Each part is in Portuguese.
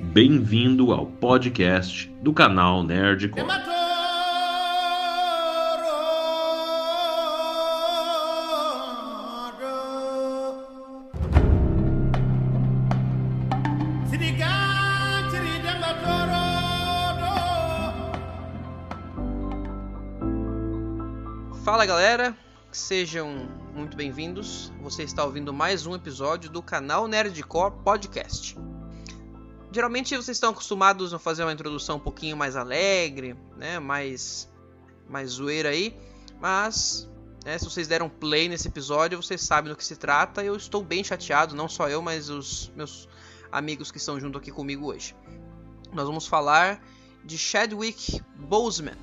Bem-vindo ao podcast do canal. Fala sejam muito bem-vindos. Você está ouvindo mais um episódio do canal Nerdcore Podcast. Geralmente vocês estão acostumados a fazer uma introdução um pouquinho mais alegre, né, mais mais zoeira aí, mas né, se vocês deram play nesse episódio, vocês sabem do que se trata. Eu estou bem chateado, não só eu, mas os meus amigos que estão junto aqui comigo hoje. Nós vamos falar de Chadwick Boseman,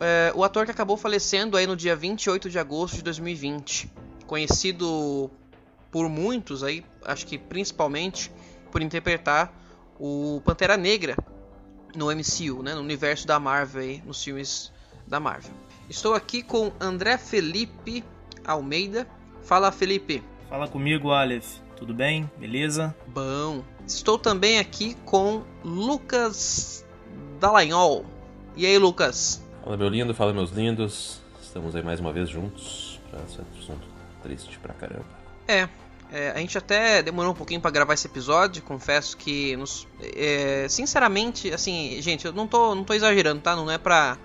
é, o ator que acabou falecendo aí no dia 28 de agosto de 2020, conhecido por muitos aí, acho que principalmente por interpretar o Pantera Negra no MCU, né, no universo da Marvel aí, nos filmes da Marvel. Estou aqui com André Felipe Almeida. Fala, Felipe. Fala comigo, Aleph. Tudo bem? Beleza? Bom. Estou também aqui com Lucas Dallagnol. E aí, Lucas? Fala meu lindo, fala meus lindos. Estamos aí mais uma vez juntos pra esse assunto triste pra caramba. É, é, a gente até demorou um pouquinho para gravar esse episódio, confesso que nos, é, sinceramente, assim, gente, eu não tô, não tô exagerando, tá? Não é pra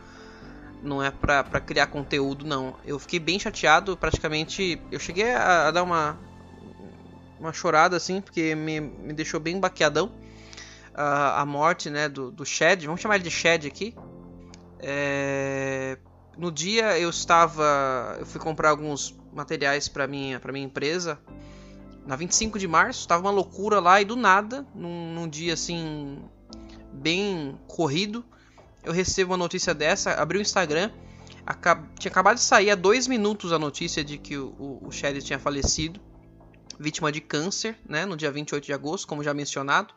não é pra, pra criar conteúdo, não. Eu fiquei bem chateado, praticamente. Eu cheguei a, a dar uma. Uma chorada, assim, porque me, me deixou bem baqueadão. Uh, a morte, né, do, do Shed. Vamos chamar ele de Shed aqui. É... No dia eu estava. Eu fui comprar alguns materiais para minha, pra minha empresa. Na 25 de março, estava uma loucura lá e do nada, num, num dia assim. bem corrido, eu recebo uma notícia dessa, abri o Instagram, acab... tinha acabado de sair há dois minutos a notícia de que o, o, o Shed tinha falecido, vítima de câncer, né, no dia 28 de agosto, como já mencionado.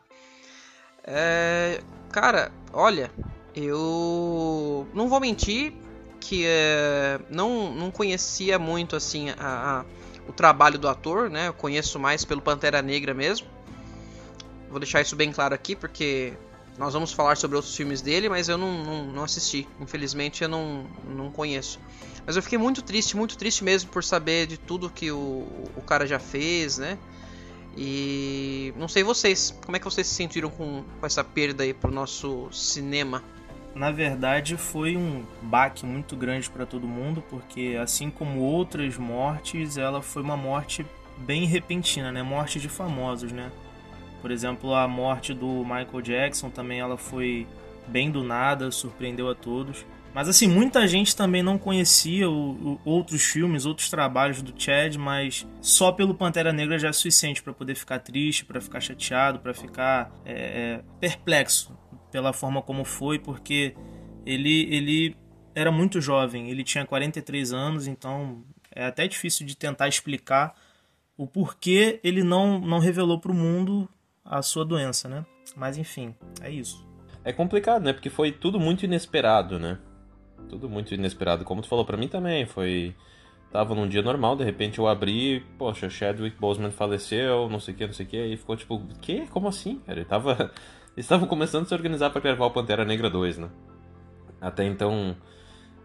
É... Cara, olha, eu não vou mentir que é... não, não conhecia muito assim a, a, o trabalho do ator, né, eu conheço mais pelo Pantera Negra mesmo. Vou deixar isso bem claro aqui porque nós vamos falar sobre outros filmes dele, mas eu não, não, não, assisti. Infelizmente eu não, não conheço. Mas eu fiquei muito triste, muito triste mesmo por saber de tudo que o, o cara já fez, né? E não sei vocês, como é que vocês se sentiram com, com essa perda aí pro nosso cinema? Na verdade, foi um baque muito grande para todo mundo, porque assim como outras mortes, ela foi uma morte bem repentina, né? Morte de famosos, né? Por exemplo, a morte do Michael Jackson também ela foi bem do nada, surpreendeu a todos. Mas assim, muita gente também não conhecia o, o, outros filmes, outros trabalhos do Chad, mas só pelo Pantera Negra já é suficiente para poder ficar triste, para ficar chateado, para ficar é, é, perplexo pela forma como foi, porque ele, ele era muito jovem, ele tinha 43 anos, então é até difícil de tentar explicar o porquê ele não, não revelou para o mundo a sua doença, né? Mas enfim, é isso. É complicado, né? Porque foi tudo muito inesperado, né? Tudo muito inesperado. Como tu falou para mim também, foi tava num dia normal, de repente eu abri, poxa, Chadwick Boseman faleceu, não sei o que, não sei o que, e ficou tipo, que? Como assim? Cara, ele tava estavam começando a se organizar para gravar o Pantera Negra 2, né? Até então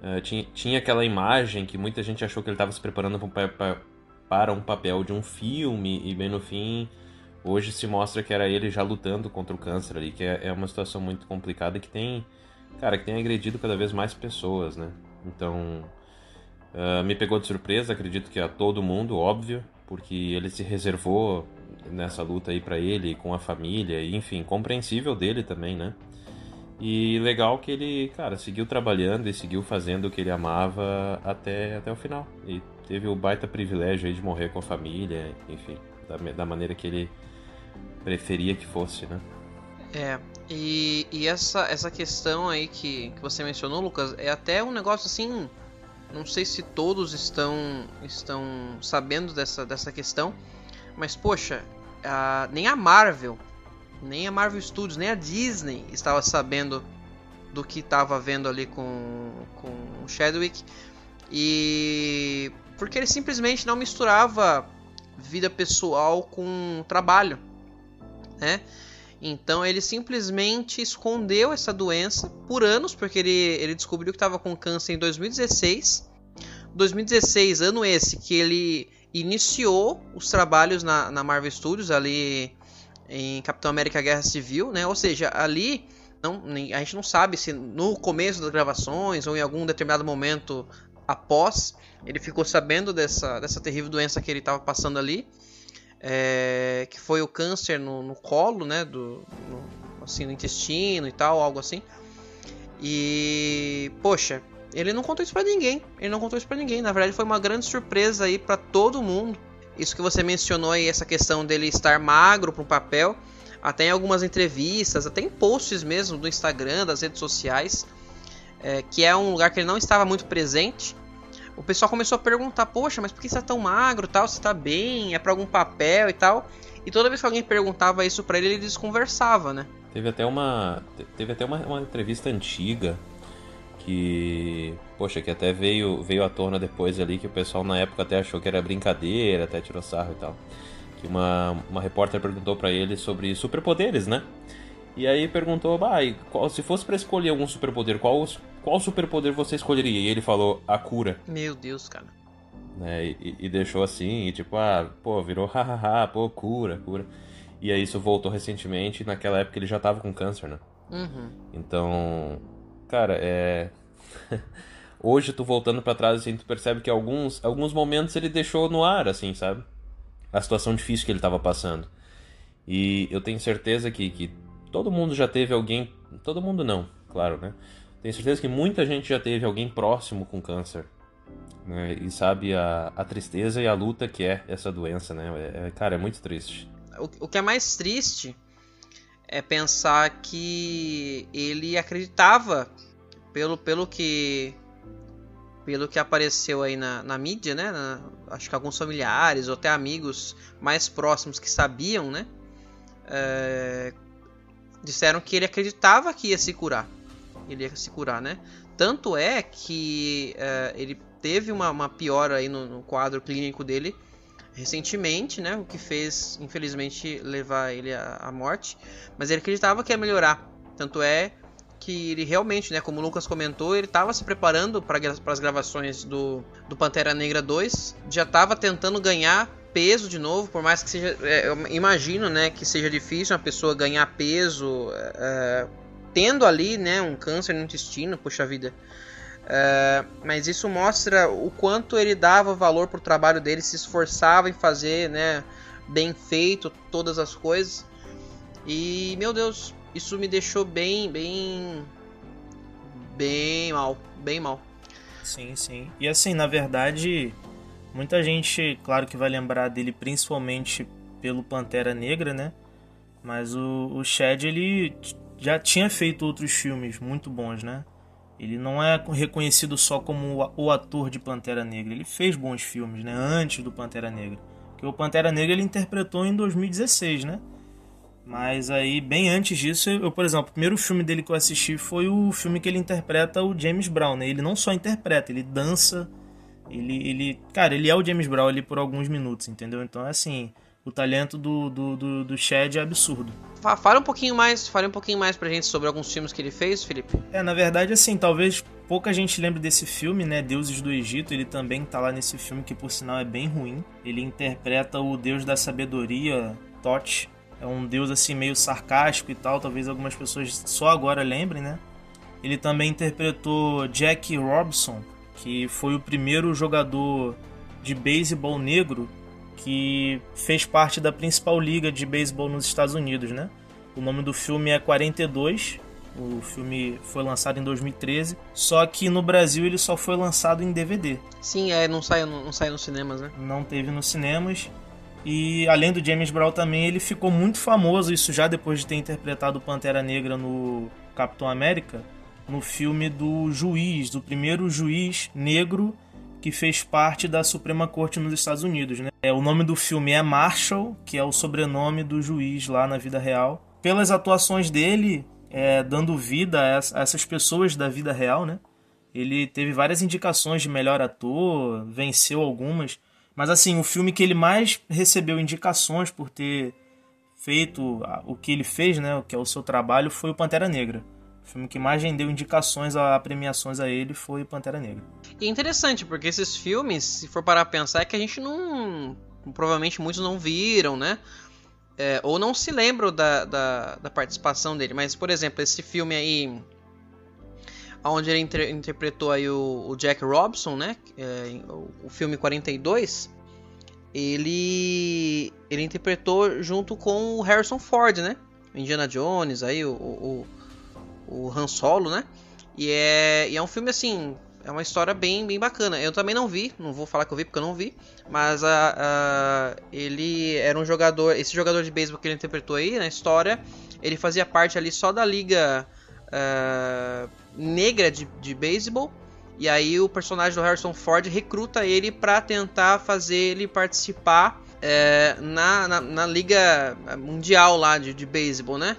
uh, tinha, tinha aquela imagem que muita gente achou que ele estava se preparando para um papel de um filme e bem no fim hoje se mostra que era ele já lutando contra o câncer ali, que é, é uma situação muito complicada que tem, cara, que tem agredido cada vez mais pessoas, né? Então, uh, me pegou de surpresa, acredito que a todo mundo, óbvio, porque ele se reservou nessa luta aí para ele, com a família, enfim, compreensível dele também, né? E legal que ele, cara, seguiu trabalhando e seguiu fazendo o que ele amava até, até o final. E teve o baita privilégio aí de morrer com a família, enfim, da, da maneira que ele preferia que fosse, né? É, e, e essa, essa questão aí que, que você mencionou, Lucas, é até um negócio assim. Não sei se todos estão, estão sabendo dessa, dessa questão, mas poxa, a, nem a Marvel, nem a Marvel Studios, nem a Disney estava sabendo do que estava vendo ali com, com o Chadwick. E porque ele simplesmente não misturava vida pessoal com trabalho, né? Então ele simplesmente escondeu essa doença por anos, porque ele, ele descobriu que estava com câncer em 2016. 2016, ano esse que ele iniciou os trabalhos na, na Marvel Studios ali em Capitão América Guerra Civil, né? Ou seja, ali não, a gente não sabe se no começo das gravações ou em algum determinado momento após ele ficou sabendo dessa, dessa terrível doença que ele estava passando ali, é, que foi o câncer no, no colo, né, do, no, assim, no intestino e tal, algo assim. E poxa, ele não contou isso para ninguém. Ele não contou isso para ninguém. Na verdade, foi uma grande surpresa aí para todo mundo. Isso que você mencionou aí, essa questão dele estar magro para um papel, até em algumas entrevistas, até em posts mesmo do Instagram, das redes sociais, é, que é um lugar que ele não estava muito presente o pessoal começou a perguntar: Poxa, mas por que você tá tão magro tal? Você tá bem? É pra algum papel e tal? E toda vez que alguém perguntava isso pra ele, ele desconversava, né? Teve até uma, teve até uma, uma entrevista antiga que, poxa, que até veio, veio à tona depois ali, que o pessoal na época até achou que era brincadeira, até tirou sarro e tal. Que uma, uma repórter perguntou para ele sobre superpoderes, né? E aí perguntou, bah, qual, se fosse para escolher algum superpoder, qual, qual superpoder você escolheria? E ele falou, a cura. Meu Deus, cara. Né, e, e, deixou assim, e tipo, ah, pô, virou hahaha, pô, cura, cura. E aí isso voltou recentemente, naquela época ele já tava com câncer, né? Uhum. Então, cara, é. Hoje tu voltando para trás, assim, tu percebe que alguns, alguns momentos ele deixou no ar, assim, sabe? A situação difícil que ele tava passando. E eu tenho certeza que, que todo mundo já teve alguém. Todo mundo não, claro, né? Tenho certeza que muita gente já teve alguém próximo com câncer. Né? E sabe a, a tristeza e a luta que é essa doença, né? É, é, cara, é muito triste. O, o que é mais triste é pensar que ele acreditava, pelo, pelo que pelo que apareceu aí na, na mídia, né? Na, acho que alguns familiares ou até amigos mais próximos que sabiam, né? É, disseram que ele acreditava que ia se curar. Ele ia se curar, né? Tanto é que uh, ele teve uma, uma piora aí no, no, quadro clínico dele recentemente, né? O que fez, infelizmente, levar ele à, à morte. Mas ele acreditava que ia melhorar. Tanto é que ele realmente, né, como o Lucas comentou, ele estava se preparando para as gravações do, do Pantera Negra 2, já estava tentando ganhar peso de novo, por mais que seja. É, eu imagino né, que seja difícil uma pessoa ganhar peso é, é, tendo ali né, um câncer no intestino, puxa vida. É, mas isso mostra o quanto ele dava valor pro trabalho dele, se esforçava em fazer né, bem feito todas as coisas. E meu Deus, isso me deixou bem, bem. bem mal. Bem mal. Sim, sim. E assim, na verdade, Muita gente, claro que vai lembrar dele principalmente pelo Pantera Negra, né? Mas o, o Chad, ele já tinha feito outros filmes muito bons, né? Ele não é reconhecido só como o ator de Pantera Negra. Ele fez bons filmes, né? Antes do Pantera Negra. Porque o Pantera Negra ele interpretou em 2016, né? Mas aí, bem antes disso, eu, por exemplo, o primeiro filme dele que eu assisti foi o filme que ele interpreta o James Brown, né? Ele não só interpreta, ele dança ele, ele, cara, ele é o James Brown ali por alguns minutos, entendeu? Então, assim, o talento do, do, do, do Chad é absurdo. Fala um pouquinho mais, fale um pouquinho mais pra gente sobre alguns filmes que ele fez, Felipe. É, na verdade, assim, talvez pouca gente lembre desse filme, né? Deuses do Egito. Ele também tá lá nesse filme, que por sinal é bem ruim. Ele interpreta o deus da sabedoria, Thoth. É um deus assim meio sarcástico e tal, talvez algumas pessoas só agora lembrem, né? Ele também interpretou Jack Robson, que foi o primeiro jogador de beisebol negro que fez parte da principal liga de beisebol nos Estados Unidos, né? O nome do filme é 42. O filme foi lançado em 2013, só que no Brasil ele só foi lançado em DVD. Sim, é, não saiu, não saiu nos cinemas, né? Não teve nos cinemas. E além do James Brown também, ele ficou muito famoso, isso já depois de ter interpretado Pantera Negra no Capitão América no filme do juiz, do primeiro juiz negro que fez parte da Suprema Corte nos Estados Unidos. Né? É, o nome do filme é Marshall, que é o sobrenome do juiz lá na vida real. Pelas atuações dele, é, dando vida a essas pessoas da vida real, né? Ele teve várias indicações de melhor ator, venceu algumas. Mas assim, o filme que ele mais recebeu indicações por ter feito o que ele fez, né, o que é o seu trabalho, foi o Pantera Negra. O filme que mais rendeu indicações a premiações a ele foi o Pantera Negra. E é interessante, porque esses filmes, se for parar a pensar, é que a gente não. Provavelmente muitos não viram, né? É, ou não se lembram da, da, da, participação dele. Mas, por exemplo, esse filme aí. Onde ele inter, interpretou aí o, o, Jack Robson, né? É, o, filme 42. Ele. Ele interpretou junto com o Harrison Ford, né? Indiana Jones, aí, o, o, o Han Solo, né? E é, e é um filme assim é uma história bem, bem bacana. Eu também não vi, não vou falar que eu vi porque eu não vi, mas a, a, ele era um jogador, esse jogador de beisebol que ele interpretou aí na história, ele fazia parte ali só da liga uh, negra de, de beisebol. E aí o personagem do Harrison Ford recruta ele para tentar fazer ele participar é, na, na, na, liga mundial lá de, de beisebol, né?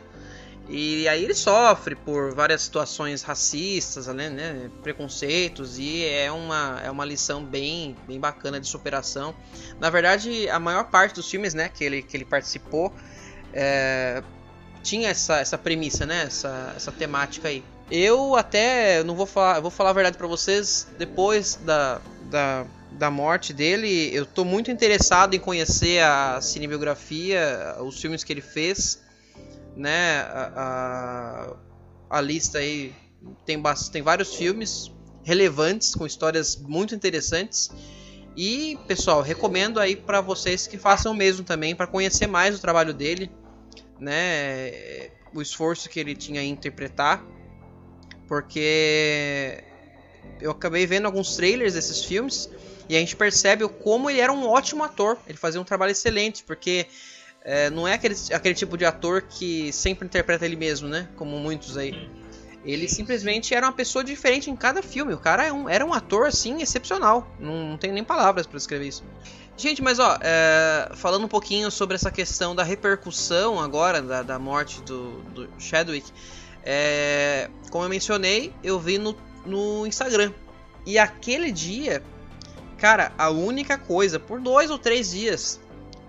E aí ele sofre por várias situações racistas, né, né, preconceitos, e é uma, é uma lição bem, bem bacana de superação. Na verdade, a maior parte dos filmes né, que, ele, que ele participou é, tinha essa, essa premissa, né, essa, essa temática aí. Eu até, não vou falar, vou falar a verdade para vocês, depois da, da, da morte dele, eu tô muito interessado em conhecer a cinebiografia, os filmes que ele fez né? A, a, a lista aí tem, tem vários filmes relevantes com histórias muito interessantes. E, pessoal, recomendo aí para vocês que façam o mesmo também para conhecer mais o trabalho dele, né? O esforço que ele tinha em interpretar, porque eu acabei vendo alguns trailers desses filmes e a gente percebe como ele era um ótimo ator. Ele fazia um trabalho excelente, porque é, não é aquele, aquele tipo de ator que sempre interpreta ele mesmo, né? Como muitos aí. Ele simplesmente era uma pessoa diferente em cada filme. O cara é um, era um ator, assim, excepcional. Não, não tem nem palavras para descrever isso. Gente, mas ó, é, falando um pouquinho sobre essa questão da repercussão agora da, da morte do, do Chadwick. É, como eu mencionei, eu vi no, no Instagram. E aquele dia, cara, a única coisa, por dois ou três dias,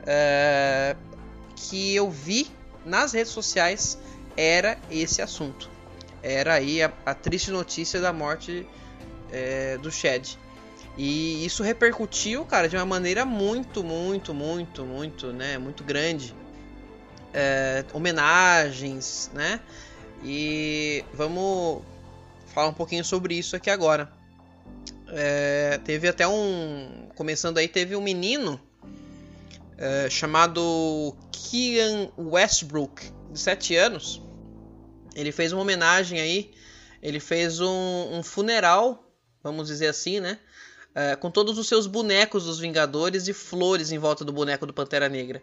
é, que eu vi nas redes sociais era esse assunto. Era aí a, a triste notícia da morte é, do Shed. E isso repercutiu, cara, de uma maneira muito, muito, muito, muito, né, muito grande. É, homenagens, né? E vamos falar um pouquinho sobre isso aqui agora. É, teve até um. Começando aí, teve um menino é, chamado Kian Westbrook, de 7 anos. Ele fez uma homenagem aí, ele fez um, um funeral, vamos dizer assim, né? É, com todos os seus bonecos dos Vingadores e flores em volta do boneco do Pantera Negra.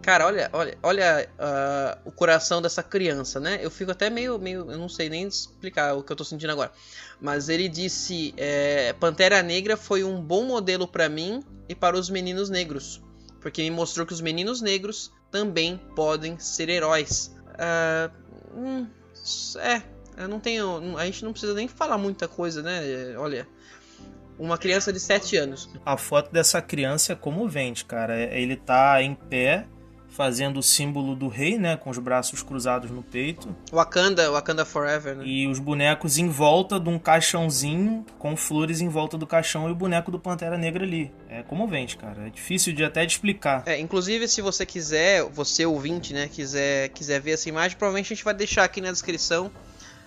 Cara, olha, olha, olha uh, o coração dessa criança, né? Eu fico até meio, meio, eu não sei nem explicar o que eu tô sentindo agora. Mas ele disse: é, Pantera Negra foi um bom modelo para mim e para os meninos negros porque me mostrou que os meninos negros também podem ser heróis. Uh, hum, é, eu não tenho. A gente não precisa nem falar muita coisa, né? Olha. Uma criança de 7 anos. A foto dessa criança é comovente, cara. Ele tá em pé fazendo o símbolo do rei, né, com os braços cruzados no peito. Wakanda, Wakanda Forever, né? E os bonecos em volta de um caixãozinho com flores em volta do caixão e o boneco do Pantera Negra ali. É comovente, cara. É difícil de até de explicar. É, inclusive se você quiser, você ouvinte, né, quiser quiser ver essa imagem, provavelmente a gente vai deixar aqui na descrição.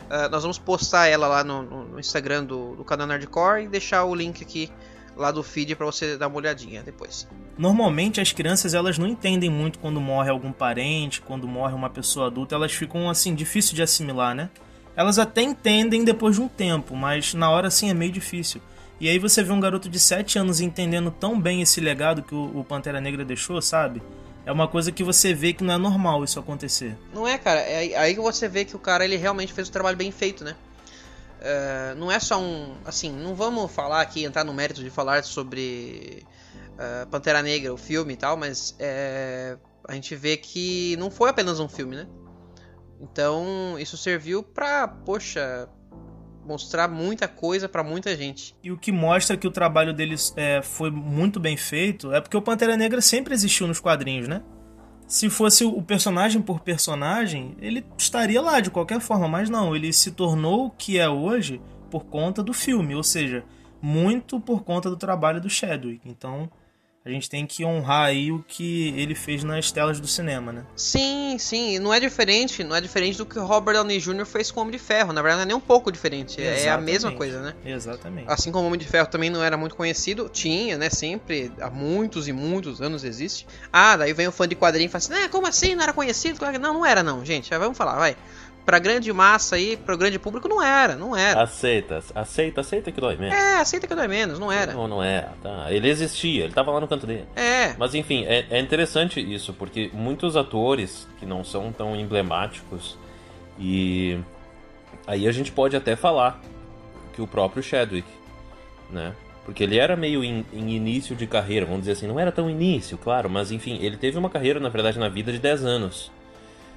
Uh, nós vamos postar ela lá no, no Instagram do, do canal Nerdcore e deixar o link aqui lá do feed para você dar uma olhadinha depois. Normalmente as crianças elas não entendem muito quando morre algum parente, quando morre uma pessoa adulta, elas ficam assim difícil de assimilar, né? Elas até entendem depois de um tempo, mas na hora assim é meio difícil. E aí você vê um garoto de 7 anos entendendo tão bem esse legado que o, o Pantera Negra deixou, sabe? É uma coisa que você vê que não é normal isso acontecer. Não é, cara. É aí que você vê que o cara ele realmente fez o trabalho bem feito, né? Uh, não é só um. Assim, não vamos falar aqui, entrar no mérito de falar sobre uh, Pantera Negra, o filme e tal, mas é, a gente vê que não foi apenas um filme, né? Então isso serviu pra, poxa, mostrar muita coisa para muita gente. E o que mostra que o trabalho deles é, foi muito bem feito é porque o Pantera Negra sempre existiu nos quadrinhos, né? Se fosse o personagem por personagem, ele estaria lá de qualquer forma, mas não, ele se tornou o que é hoje por conta do filme, ou seja, muito por conta do trabalho do Chadwick. Então, a gente tem que honrar aí o que ele fez nas telas do cinema, né? Sim, sim, não é diferente, não é diferente do que o Robert Downey Jr. fez com o Homem de Ferro, na verdade não é nem um pouco diferente, Exatamente. é a mesma coisa, né? Exatamente. Assim como o Homem de Ferro também não era muito conhecido, tinha, né, sempre, há muitos e muitos anos existe. Ah, daí vem o fã de quadrinho e fala assim, ah, como assim, não era conhecido? Não, não era não, gente, já vamos falar, vai pra grande massa aí, pro grande público, não era, não era. Aceita, aceita, aceita que dói menos. É, aceita que dói menos, não era. Não, não é, tá. Ele existia, ele tava lá no canto dele. É. Mas enfim, é, é interessante isso, porque muitos atores que não são tão emblemáticos e aí a gente pode até falar que o próprio Chadwick, né? Porque ele era meio em, em, início de carreira, vamos dizer assim, não era tão início, claro, mas enfim, ele teve uma carreira, na verdade, na vida de 10 anos.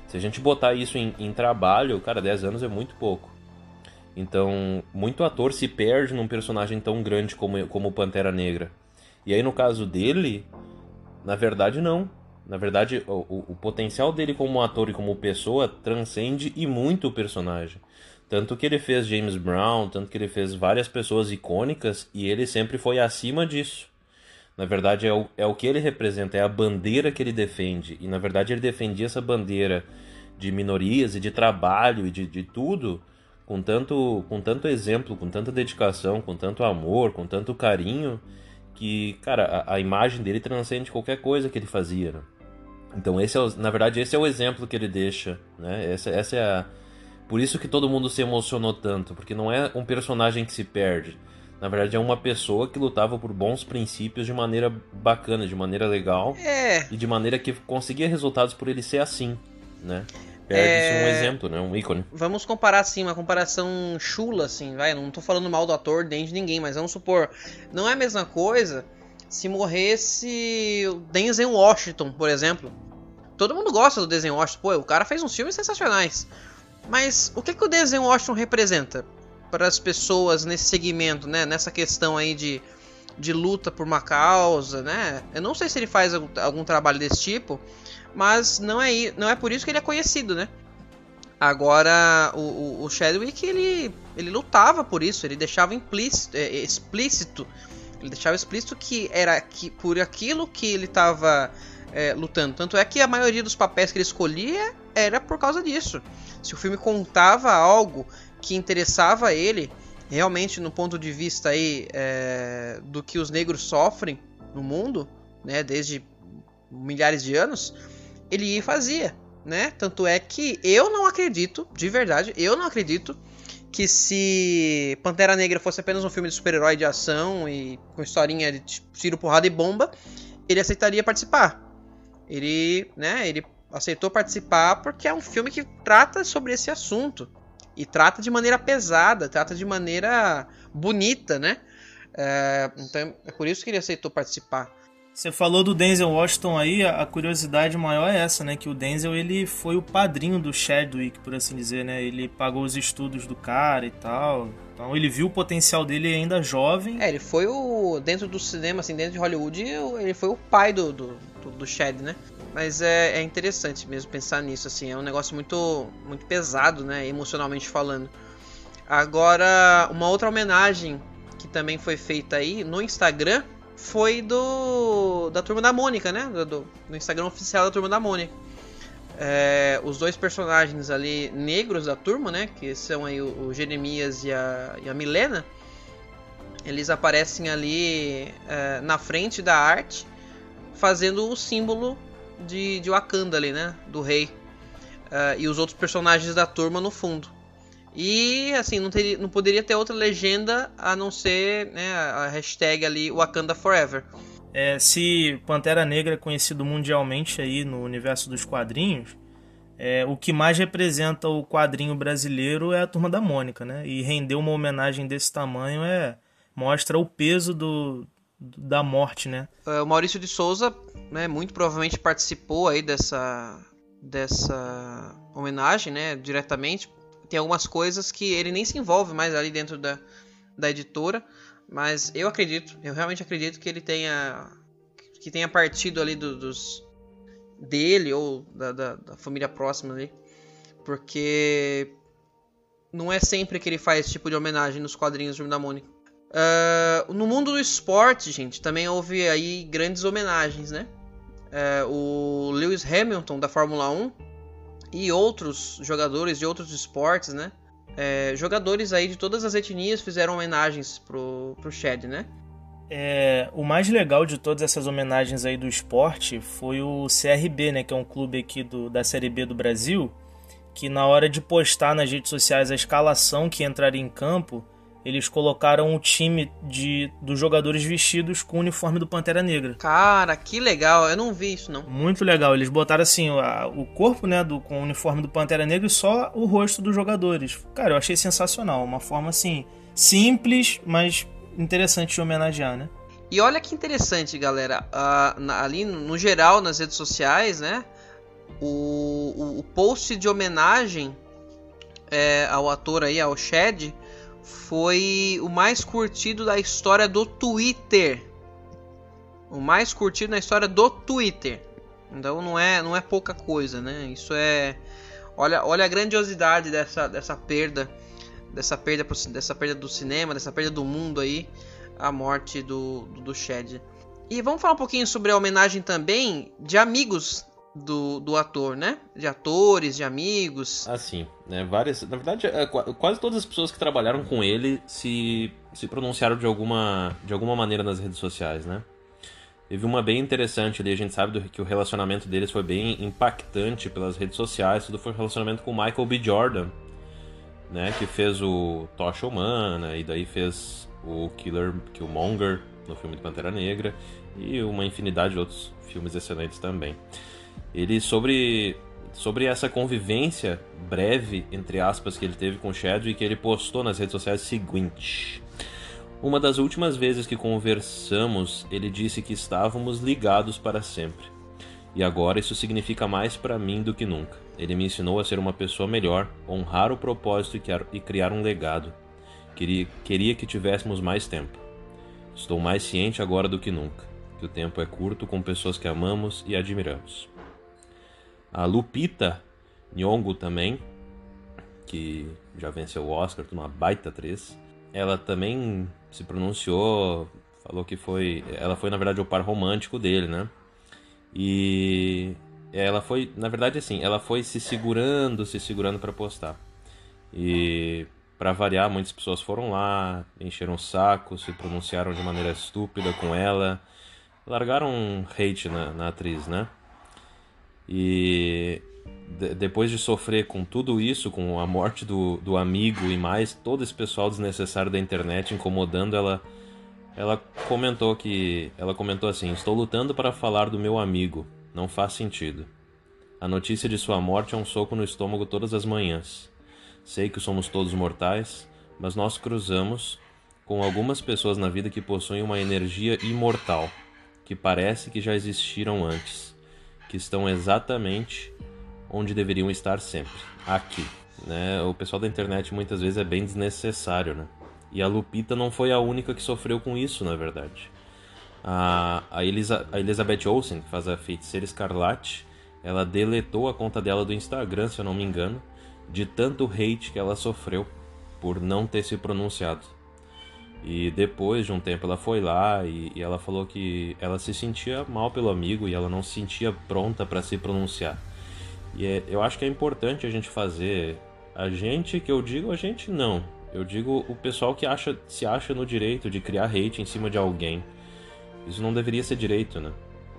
Se a gente botar isso em, em trabalho, cara, 10 anos é muito pouco. Então, muito ator se perde num personagem tão grande como, como Pantera Negra. E aí, no caso dele, na verdade, não. Na verdade, o, o, o, potencial dele como ator e como pessoa transcende e muito o personagem. Tanto que ele fez James Brown, tanto que ele fez várias pessoas icônicas e ele sempre foi acima disso. Na verdade, é o, é o que ele representa, é a bandeira que ele defende. E na verdade, ele defendia essa bandeira de minorias e de trabalho e de, de tudo com tanto, com tanto exemplo, com tanta dedicação, com tanto amor, com tanto carinho, que, cara, a, a imagem dele transcende qualquer coisa que ele fazia. Né? Então, esse é o, na verdade, esse é o exemplo que ele deixa, né? Essa, essa é a. Por isso que todo mundo se emocionou tanto, porque não é um personagem que se perde na verdade, é uma pessoa que lutava por bons princípios de maneira bacana, de maneira legal. É. E de maneira que conseguia resultados por ele ser assim, né? Perde-se é... um exemplo, né? Um ícone. Vamos comparar, assim, uma comparação chula, assim, vai. Não tô falando mal do ator nem de ninguém, mas vamos supor. Não é a mesma coisa se morresse o Denzel Washington, por exemplo. Todo mundo gosta do Denzel Washington. Pô, o cara fez uns filmes sensacionais. Mas o que, que o Denzel Washington representa? Para as pessoas nesse segmento, né? Nessa questão aí de, de luta por uma causa, né? Eu não sei se ele faz algum, algum trabalho desse tipo, mas não é, não é por isso que ele é conhecido, né? Agora, o, o, o ele, ele lutava por isso, ele deixava implícito, é, explícito, ele deixava explícito que era que, por aquilo que ele estava é, lutando. Tanto é que a maioria dos papéis que ele escolhia era por causa disso. Se o filme contava algo que interessava ele, realmente no ponto de vista aí é, do que os negros sofrem no mundo, né, desde milhares de anos, ele fazia, né? Tanto é que eu não acredito, de verdade, eu não acredito que se Pantera Negra fosse apenas um filme de super-herói de ação e com historinha de tiro, porrada e bomba, ele aceitaria participar. Ele, né, ele aceitou participar porque é um filme que trata sobre esse assunto. E trata de maneira pesada, trata de maneira bonita, né? É, então é por isso que ele aceitou participar. Você falou do Denzel Washington aí, a curiosidade maior é essa, né? Que o Denzel ele foi o padrinho do Chadwick, por assim dizer, né? Ele pagou os estudos do cara e tal. Então ele viu o potencial dele ainda jovem. É, ele foi o. Dentro do cinema, assim, dentro de Hollywood, ele foi o pai do, do, do, do Chad, né? Mas é, é interessante mesmo pensar nisso, assim, é um negócio muito, muito pesado, né, emocionalmente falando. Agora, uma outra homenagem que também foi feita aí no Instagram foi do da Turma da Mônica, né, do, do Instagram oficial da Turma da Mônica. É, os dois personagens ali negros da turma, né, que são aí o, o Jeremias e a, e a Milena, eles aparecem ali é, na frente da arte, fazendo o símbolo de, de Wakanda ali, né? Do rei. Uh, e os outros personagens da turma no fundo. E assim, não, teria, não poderia ter outra legenda a não ser né, a hashtag ali Wakanda Forever. É, se Pantera Negra é conhecido mundialmente aí no universo dos quadrinhos, é, o que mais representa o quadrinho brasileiro é a Turma da Mônica, né? E render uma homenagem desse tamanho é mostra o peso do, da morte, né? É, o Maurício de Souza, né, muito provavelmente participou aí dessa dessa homenagem, né, diretamente. tem algumas coisas que ele nem se envolve mais ali dentro da, da editora, mas eu acredito, eu realmente acredito que ele tenha que tenha partido ali do, dos dele ou da, da, da, família próxima ali, porque não é sempre que ele faz esse tipo de homenagem nos quadrinhos do da Mônica. Uh, no mundo do esporte, gente, também houve aí grandes homenagens, né? Uh, o Lewis Hamilton da Fórmula 1 e outros jogadores de outros esportes, né? É, jogadores aí de todas as etnias fizeram homenagens pro, pro Shed, né? É, o mais legal de todas essas homenagens aí do esporte foi o CRB, né? Que é um clube aqui do, da Série B do Brasil, que na hora de postar nas redes sociais a escalação que entraria em campo, eles colocaram o time de, dos jogadores vestidos com o uniforme do Pantera Negra. Cara, que legal, eu não vi isso não. Muito legal, eles botaram assim a, o corpo, né, do, com o uniforme do Pantera Negra e só o rosto dos jogadores. Cara, eu achei sensacional, uma forma assim, simples, mas interessante de homenagear, né? E olha que interessante, galera, uh, na, ali no geral nas redes sociais, né, o, o, o post de homenagem é, ao ator aí, ao Shed, foi o mais curtido da história do Twitter. O mais curtido na história do Twitter. Então não é, não é pouca coisa, né? Isso é olha, olha a grandiosidade dessa, dessa perda, dessa perda dessa perda do cinema, dessa perda do mundo aí, a morte do do, Shed. E vamos falar um pouquinho sobre a homenagem também de amigos do, do ator, né? De atores, de amigos. Assim, né? Várias. Na verdade, é, quase todas as pessoas que trabalharam com ele se, se pronunciaram de alguma, de alguma maneira nas redes sociais, né? Teve uma bem interessante ali, a gente sabe do, que o relacionamento deles foi bem impactante pelas redes sociais, tudo foi um relacionamento com Michael B. Jordan, né? Que fez o Tocha Humana e daí fez o Killer Killmonger no filme de Pantera Negra e uma infinidade de outros filmes excelentes também. Ele sobre sobre essa convivência breve entre aspas que ele teve com o Chadwick, ele postou nas redes sociais seguinte: Uma das últimas vezes que conversamos, ele disse que estávamos ligados para sempre. E agora isso significa mais para mim do que nunca. Ele me ensinou a ser uma pessoa melhor, honrar o propósito e criar um legado. Queria, queria que tivéssemos mais tempo. Estou mais ciente agora do que nunca, que o tempo é curto com pessoas que amamos e admiramos. A Lupita Nyong'o também, que já venceu o Oscar, uma baita atriz. Ela também se pronunciou, falou que foi, ela foi na verdade o par romântico dele, né? E ela foi, na verdade assim, ela foi se segurando, se segurando para postar. E para variar, muitas pessoas foram lá, encheram o saco, se pronunciaram de maneira estúpida com ela, largaram um hate na, na atriz, né? E de, depois de sofrer com tudo isso, com a morte do, do amigo e mais todo esse pessoal desnecessário da internet incomodando ela, ela comentou que ela comentou assim: "Estou lutando para falar do meu amigo. Não faz sentido. A notícia de sua morte é um soco no estômago todas as manhãs. Sei que somos todos mortais, mas nós cruzamos com algumas pessoas na vida que possuem uma energia imortal, que parece que já existiram antes que estão exatamente onde deveriam estar sempre, aqui. Né? O pessoal da internet muitas vezes é bem desnecessário, né? E a Lupita não foi a única que sofreu com isso, na verdade. A, a, Elisa, a Elizabeth Olsen, que faz a feiticeira escarlate, ela deletou a conta dela do Instagram, se eu não me engano, de tanto hate que ela sofreu por não ter se pronunciado. E depois de um tempo ela foi lá e, e ela falou que ela se sentia mal pelo amigo e ela não se sentia pronta para se pronunciar. E é, eu acho que é importante a gente fazer. A gente, que eu digo, a gente não. Eu digo o pessoal que acha, se acha no direito de criar hate em cima de alguém. Isso não deveria ser direito, né?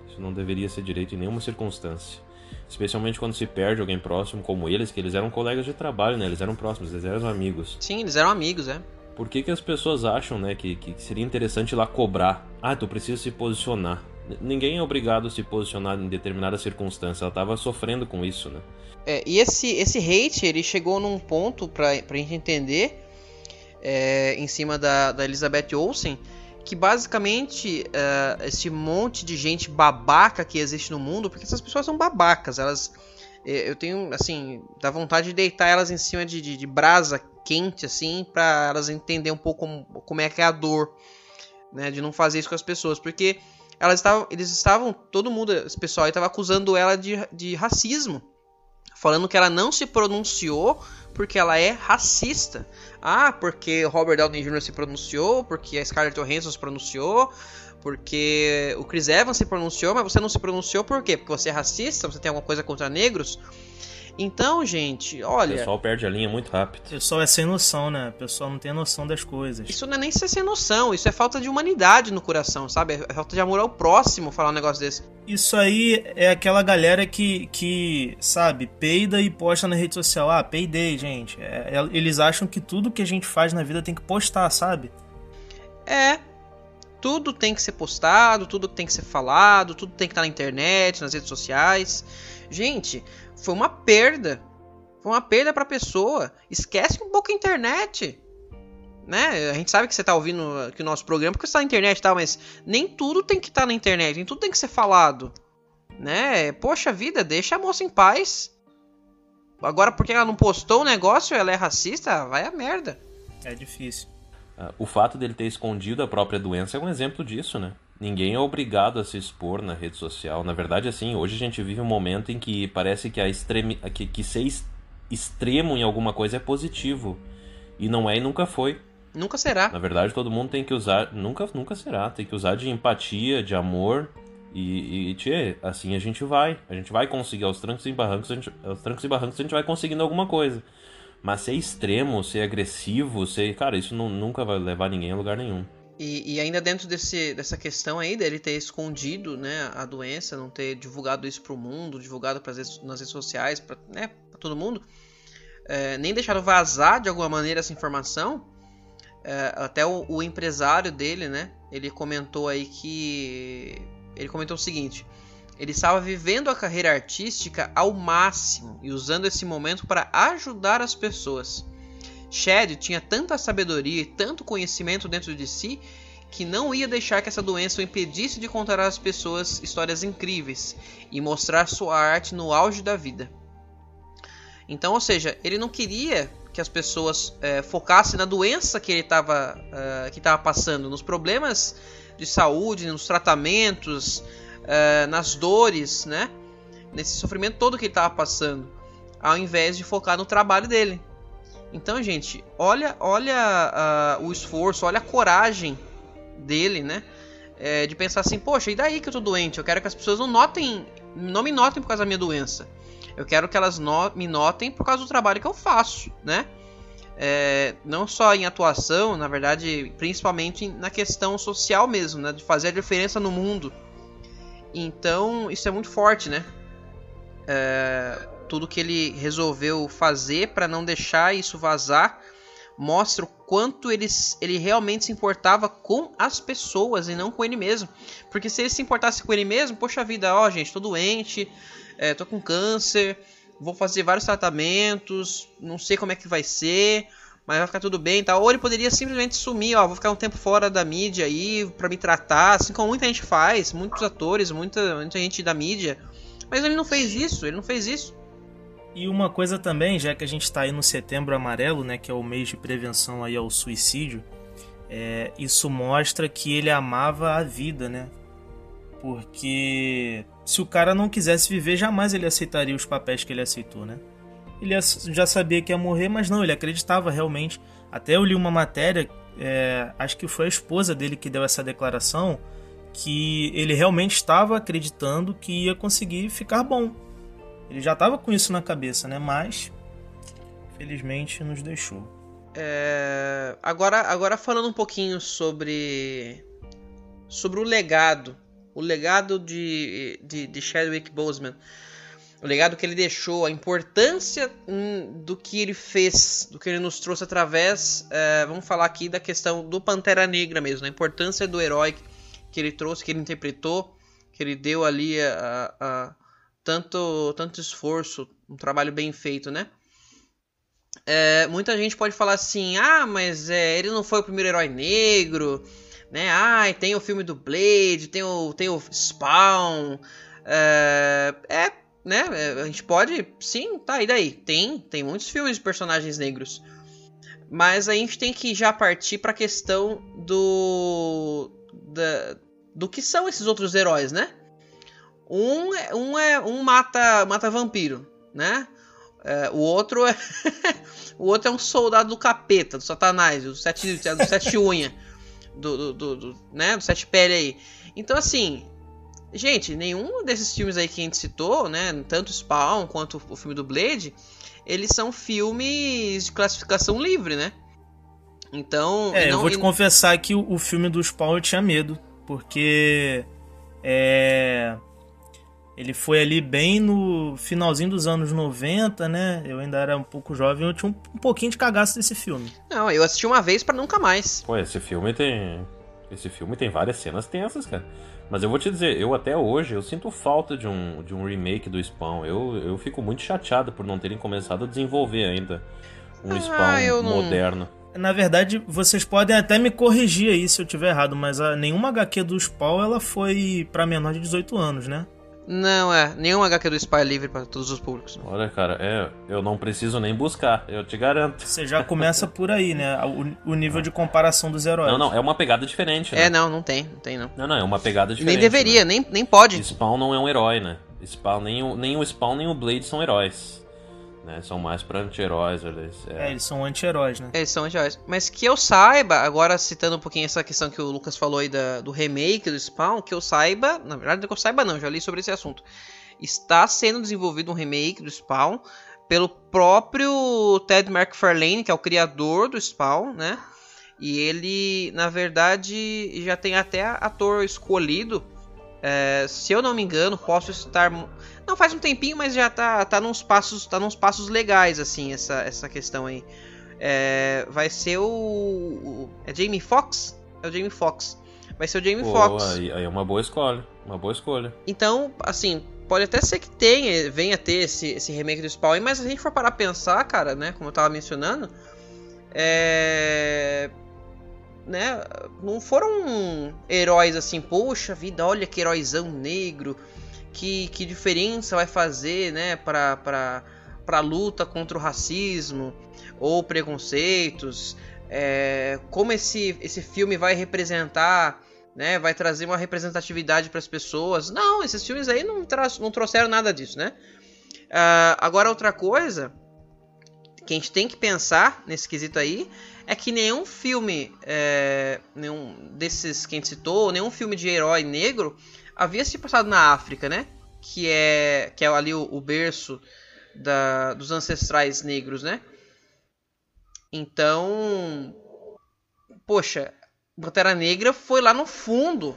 Isso não deveria ser direito em nenhuma circunstância. Especialmente quando se perde alguém próximo como eles, que eles eram colegas de trabalho, né? Eles eram próximos, eles eram amigos. Sim, eles eram amigos, é. Por que, que as pessoas acham né, que, que seria interessante ir lá cobrar? Ah, tu precisa se posicionar. Ninguém é obrigado a se posicionar em determinada circunstância. Ela estava sofrendo com isso, né? É, e esse, esse hate, ele chegou num ponto pra, pra gente entender, é, em cima da, da Elizabeth Olsen, que basicamente uh, esse monte de gente babaca que existe no mundo, porque essas pessoas são babacas, elas eu tenho, assim, dá vontade de deitar elas em cima de, de, de brasa quente, assim, para elas entenderem um pouco como, como, é que é a dor, né, de não fazer isso com as pessoas, porque elas estavam, eles estavam, todo mundo, esse pessoal estava acusando ela de, de racismo, falando que ela não se pronunciou porque ela é racista. Ah, porque Robert Downey Jr. se pronunciou, porque a Scarlett Johansson se pronunciou, porque o Chris Evans se pronunciou, mas você não se pronunciou por quê? Porque você é racista? Você tem alguma coisa contra negros? Então, gente, olha. O pessoal perde a linha muito rápido. O pessoal é sem noção, né? O pessoal não tem noção das coisas. Isso não é nem ser sem noção, isso é falta de humanidade no coração, sabe? É falta de amor ao próximo falar um negócio desse. Isso aí é aquela galera que, que sabe, peida e posta na rede social. Ah, peidei, gente. É, é eles acham que tudo que a gente faz na vida tem que postar, sabe? É, tudo tem que ser postado, tudo tem que ser falado, tudo tem que estar na internet, nas redes sociais. Gente, foi uma perda. Foi uma perda para a pessoa. Esquece um pouco a internet. Né? A gente sabe que você está ouvindo aqui o nosso programa porque está na internet e tal, mas nem tudo tem que estar tá na internet, nem tudo tem que ser falado. Né? Poxa vida, deixa a moça em paz. Agora, porque ela não postou o negócio, ela é racista, vai a merda. É difícil. Ah, o fato dele ter escondido a própria doença é um exemplo disso, né? Ninguém é obrigado a se expor na rede social. Na verdade, assim, hoje a gente vive um momento em que parece que a extreme, que, que ser extremo em alguma coisa é positivo. E não é e nunca foi. Nunca será. Na verdade, todo mundo tem que usar. Nunca, nunca será. Tem que usar de empatia, de amor. E, e tchê, assim a gente vai. A gente vai conseguir aos trancos e barrancos. A gente, aos trancos e barrancos a gente vai conseguindo alguma coisa. Mas ser extremo, ser agressivo, ser. Cara, isso não, nunca vai levar ninguém a lugar nenhum. E, e, ainda dentro desse, dessa questão aí dele ter escondido né, a doença, não ter divulgado isso para o mundo, divulgado pras nas redes sociais, para né, todo mundo, é, nem deixado vazar de alguma maneira essa informação, é, até o, o, empresário dele, né, ele comentou aí que. Ele comentou o seguinte: ele estava vivendo a carreira artística ao máximo e usando esse momento para ajudar as pessoas. Shed tinha tanta sabedoria e tanto conhecimento dentro de si que não ia deixar que essa doença o impedisse de contar às pessoas histórias incríveis e mostrar sua arte no auge da vida. Então, ou seja, ele não queria que as pessoas é, focassem na doença que ele estava uh, que passando, nos problemas de saúde, nos tratamentos, uh, nas dores, né? Nesse sofrimento todo que ele estava passando, ao invés de focar no trabalho dele. Então, gente, olha, olha uh, o esforço, olha a coragem dele, né? É, de pensar assim, poxa, e daí que eu tô doente? Eu quero que as pessoas não notem, não me notem por causa da minha doença. Eu quero que elas no, me notem por causa do trabalho que eu faço, né? É, não só em atuação, na verdade, principalmente na questão social mesmo, né? De fazer a diferença no mundo. Então, isso é muito forte, né? É, tudo que ele resolveu fazer para não deixar isso vazar mostra o quanto ele, ele realmente se importava com as pessoas e não com ele mesmo. Porque se ele se importasse com ele mesmo, poxa vida, ó, gente, tô doente, é, tô com câncer, vou fazer vários tratamentos, não sei como é que vai ser, mas vai ficar tudo bem e tal. Ou ele poderia simplesmente sumir, ó, vou ficar um tempo fora da mídia aí para me tratar, assim como muita gente faz, muitos atores, muita, muita gente da mídia. Mas ele não fez isso, ele não fez isso. E uma coisa também, já que a gente está aí no setembro amarelo, né, que é o mês de prevenção aí ao suicídio, é, isso mostra que ele amava a vida, né? Porque se o cara não quisesse viver, jamais ele aceitaria os papéis que ele aceitou, né? Ele já sabia que ia morrer, mas não, ele acreditava realmente. Até eu li uma matéria, é, acho que foi a esposa dele que deu essa declaração, que ele realmente estava acreditando que ia conseguir ficar bom. Ele já estava com isso na cabeça, né? Mas, felizmente, nos deixou. É... Agora, agora falando um pouquinho sobre sobre o legado, o legado de, de, de Chadwick Boseman o legado que ele deixou, a importância do que ele fez, do que ele nos trouxe através, é, vamos falar aqui da questão do Pantera Negra mesmo, a importância do herói que ele trouxe, que ele interpretou, que ele deu ali a, a tanto, tanto esforço, um trabalho bem feito, né? É, muita gente pode falar assim, ah, mas é, ele não foi o primeiro herói negro, né? Ah, tem o filme do Blade, tem o, tem o Spawn, é, é né? É, a gente pode, sim, tá, e daí? Tem, tem muitos filmes de personagens negros. Mas a gente tem que já partir para a questão do da, do que são esses outros heróis, né? Um, é, um é um mata mata vampiro, né? É, o outro é o outro é um soldado do capeta, do satanás, do sete, do sete unha, do, do, do, do, né, do sete pele aí. Então assim, Gente, nenhum desses filmes aí que a gente citou, né? Tanto Spawn quanto o filme do Blade, eles são filmes de classificação livre, né? Então. É, não, eu vou te e... confessar que o, o, filme do Spawn eu tinha medo. Porque. É. Ele foi ali bem no finalzinho dos anos 90, né? Eu ainda era um pouco jovem, eu tinha um, um pouquinho de cagaço desse filme. Não, eu assisti uma vez para nunca mais. Pô, esse filme tem. Esse filme tem várias cenas tensas, cara. Mas eu vou te dizer, eu até hoje eu sinto falta de um, de um remake do Spawn. Eu, eu fico muito chateado por não terem começado a desenvolver ainda um ah, Spawn moderno. Na verdade, vocês podem até me corrigir aí se eu tiver errado, mas a, nenhuma HQ do Spawn ela foi para menor de 18 anos, né? Não, é. Nenhum HQ do Spy é livre para todos os públicos. Olha, cara, é, eu não preciso nem buscar, eu te garanto. Você já começa por aí, né? O, o nível de comparação dos heróis. Não, não, é uma pegada diferente, né? É, não, não tem, não tem não. Não, não, é uma pegada diferente. Nem deveria, né? nem, nem pode. Spawn não é um herói, né? Spawn, nem, o, nem o Spawn nem o Blade são heróis né? São mais pra anti-heróis, eles. É... é, eles são anti-heróis, né? Eles são anti-heróis. Mas que eu saiba, agora citando um pouquinho essa questão que o Lucas falou aí da, do remake do Spawn, que eu saiba, na verdade, que eu saiba não, já li sobre esse assunto. Está sendo desenvolvido um remake do Spawn pelo próprio Ted McFarlane, que é o criador do Spawn, né? E ele, na verdade, já tem até ator escolhido. É, se eu não me engano, posso estar não faz um tempinho, mas já tá, tá nos passos, tá nos passos legais assim essa, essa questão aí. É, vai ser o, o, é Jamie Foxx? É o Jamie Foxx. Vai ser o Jamie Foxx. Aí, aí é uma boa escolha, uma boa escolha. Então, assim, pode até ser que tenha, venha ter esse, esse remake do Spawn, mas se a gente for parar a pensar, cara, né, como eu tava mencionando, é né, não foram heróis assim, poxa vida, olha que heróizão negro, que, que diferença vai fazer né, para a luta contra o racismo ou preconceitos, é, como esse, esse filme vai representar, né, vai trazer uma representatividade para as pessoas. Não, esses filmes aí não, não trouxeram nada disso, né? Uh, agora, outra coisa que a gente tem que pensar nesse quesito aí é que nenhum filme, é, nenhum desses que a gente citou, nenhum filme de herói negro havia se passado na África, né? Que é, que é ali o, o berço da, dos ancestrais negros, né? Então, poxa, Pantera Negra foi lá no fundo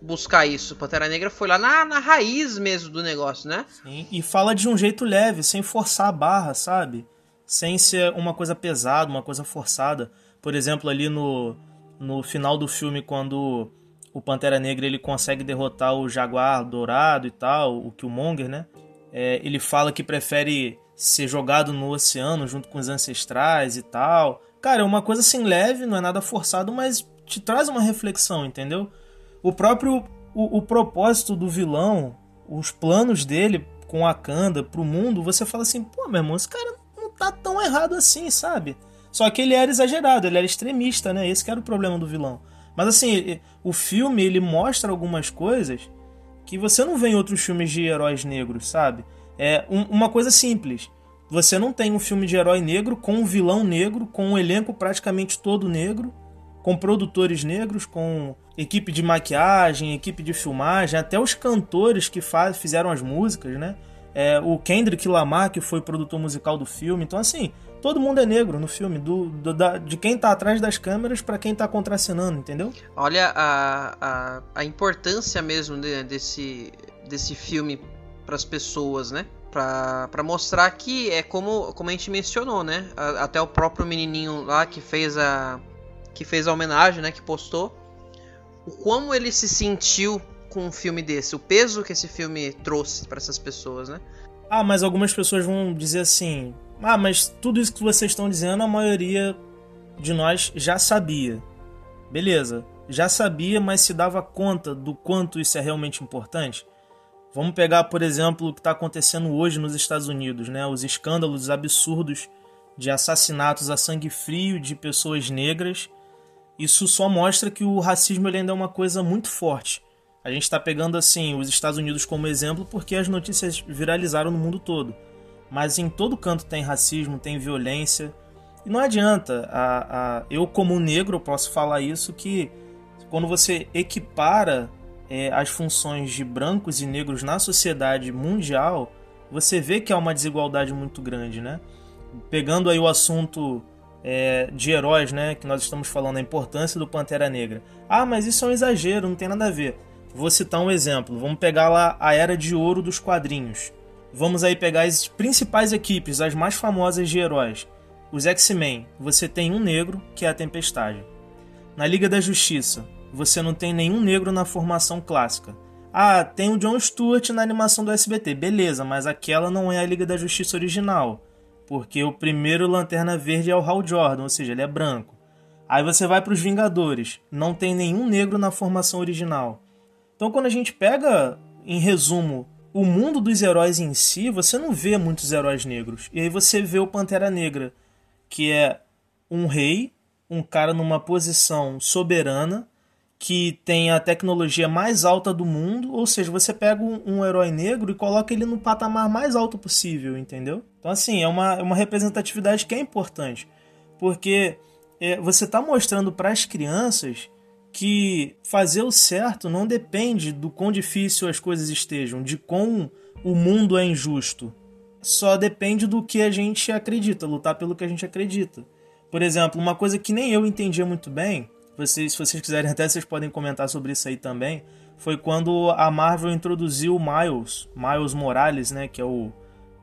buscar isso. Pantera Negra foi lá na, na raiz mesmo do negócio, né? Sim, e fala de um jeito leve, sem forçar a barra, sabe? Sem ser uma coisa pesada, uma coisa forçada. Por exemplo, ali no, no final do filme, quando o Pantera Negra ele consegue derrotar o Jaguar Dourado e tal, o Killmonger, né? É, ele fala que prefere ser jogado no oceano junto com os ancestrais e tal. Cara, é uma coisa assim leve, não é nada forçado, mas te traz uma reflexão, entendeu? O próprio o, o propósito do vilão, os planos dele com a Kanda pro mundo, você fala assim, pô, meu irmão, esse cara não tá tão errado assim, sabe? Só que ele era exagerado, ele era extremista, né? Esse que era o problema do vilão. Mas assim, o filme ele mostra algumas coisas que você não vê em outros filmes de heróis negros, sabe? É um, uma coisa simples. Você não tem um filme de herói negro com um vilão negro, com um elenco praticamente todo negro, com produtores negros, com equipe de maquiagem, equipe de filmagem, até os cantores que faz, fizeram as músicas, né? É, o Kendrick Lamar, que foi produtor musical do filme. Então, assim, todo mundo é negro no filme, do, do da, de quem tá atrás das câmeras para quem tá contracenando, entendeu? Olha a, a, a importância mesmo de, desse, desse filme para as pessoas, né? Pra, mostrar que é como, como a gente mencionou, né? A, até o próprio menininho lá que fez a que fez a homenagem, né? Que postou o como ele se sentiu com um filme desse, o peso que esse filme trouxe para essas pessoas, né? Ah, mas algumas pessoas vão dizer assim: ah, mas tudo isso que vocês estão dizendo, a maioria de nós já sabia. Beleza, já sabia, mas se dava conta do quanto isso é realmente importante? Vamos pegar, por exemplo, o que está acontecendo hoje nos Estados Unidos, né? Os escândalos absurdos de assassinatos a sangue frio de pessoas negras. Isso só mostra que o racismo ainda é uma coisa muito forte. A gente está pegando assim os Estados Unidos como exemplo porque as notícias viralizaram no mundo todo. Mas em todo canto tem racismo, tem violência. E não adianta. A, a, eu, como negro, posso falar isso que quando você equipara é, as funções de brancos e negros na sociedade mundial, você vê que há uma desigualdade muito grande, né? Pegando aí o assunto é, de heróis, né, que nós estamos falando, a importância do Pantera Negra. Ah, mas isso é um exagero, não tem nada a ver. Vou citar um exemplo. Vamos pegar lá a Era de Ouro dos quadrinhos. Vamos aí pegar as principais equipes, as mais famosas de heróis. Os X-Men, você tem um negro, que é a Tempestade. Na Liga da Justiça, você não tem nenhum negro na formação clássica. Ah, tem o John Stewart na animação do SBT, beleza, mas aquela não é a Liga da Justiça original, porque o primeiro Lanterna Verde é o Hal Jordan, ou seja, ele é branco. Aí você vai para os Vingadores, não tem nenhum negro na formação original. Então, quando a gente pega, em resumo, o mundo dos heróis em si, você não vê muitos heróis negros. E aí você vê o Pantera Negra, que é um rei, um cara numa posição soberana, que tem a tecnologia mais alta do mundo, ou seja, você pega um, um, herói negro e coloca ele no patamar mais alto possível, entendeu? Então, assim, é uma, é uma representatividade que é importante, porque é, você está mostrando para as crianças que fazer o certo não depende do quão difícil as coisas estejam, de quão o mundo é injusto. Só depende do que a gente acredita, lutar pelo que a gente acredita. Por exemplo, uma coisa que nem eu entendia muito bem vocês, se vocês quiserem até vocês podem comentar sobre isso aí também, foi quando a Marvel introduziu o Miles, Miles Morales, né, que é o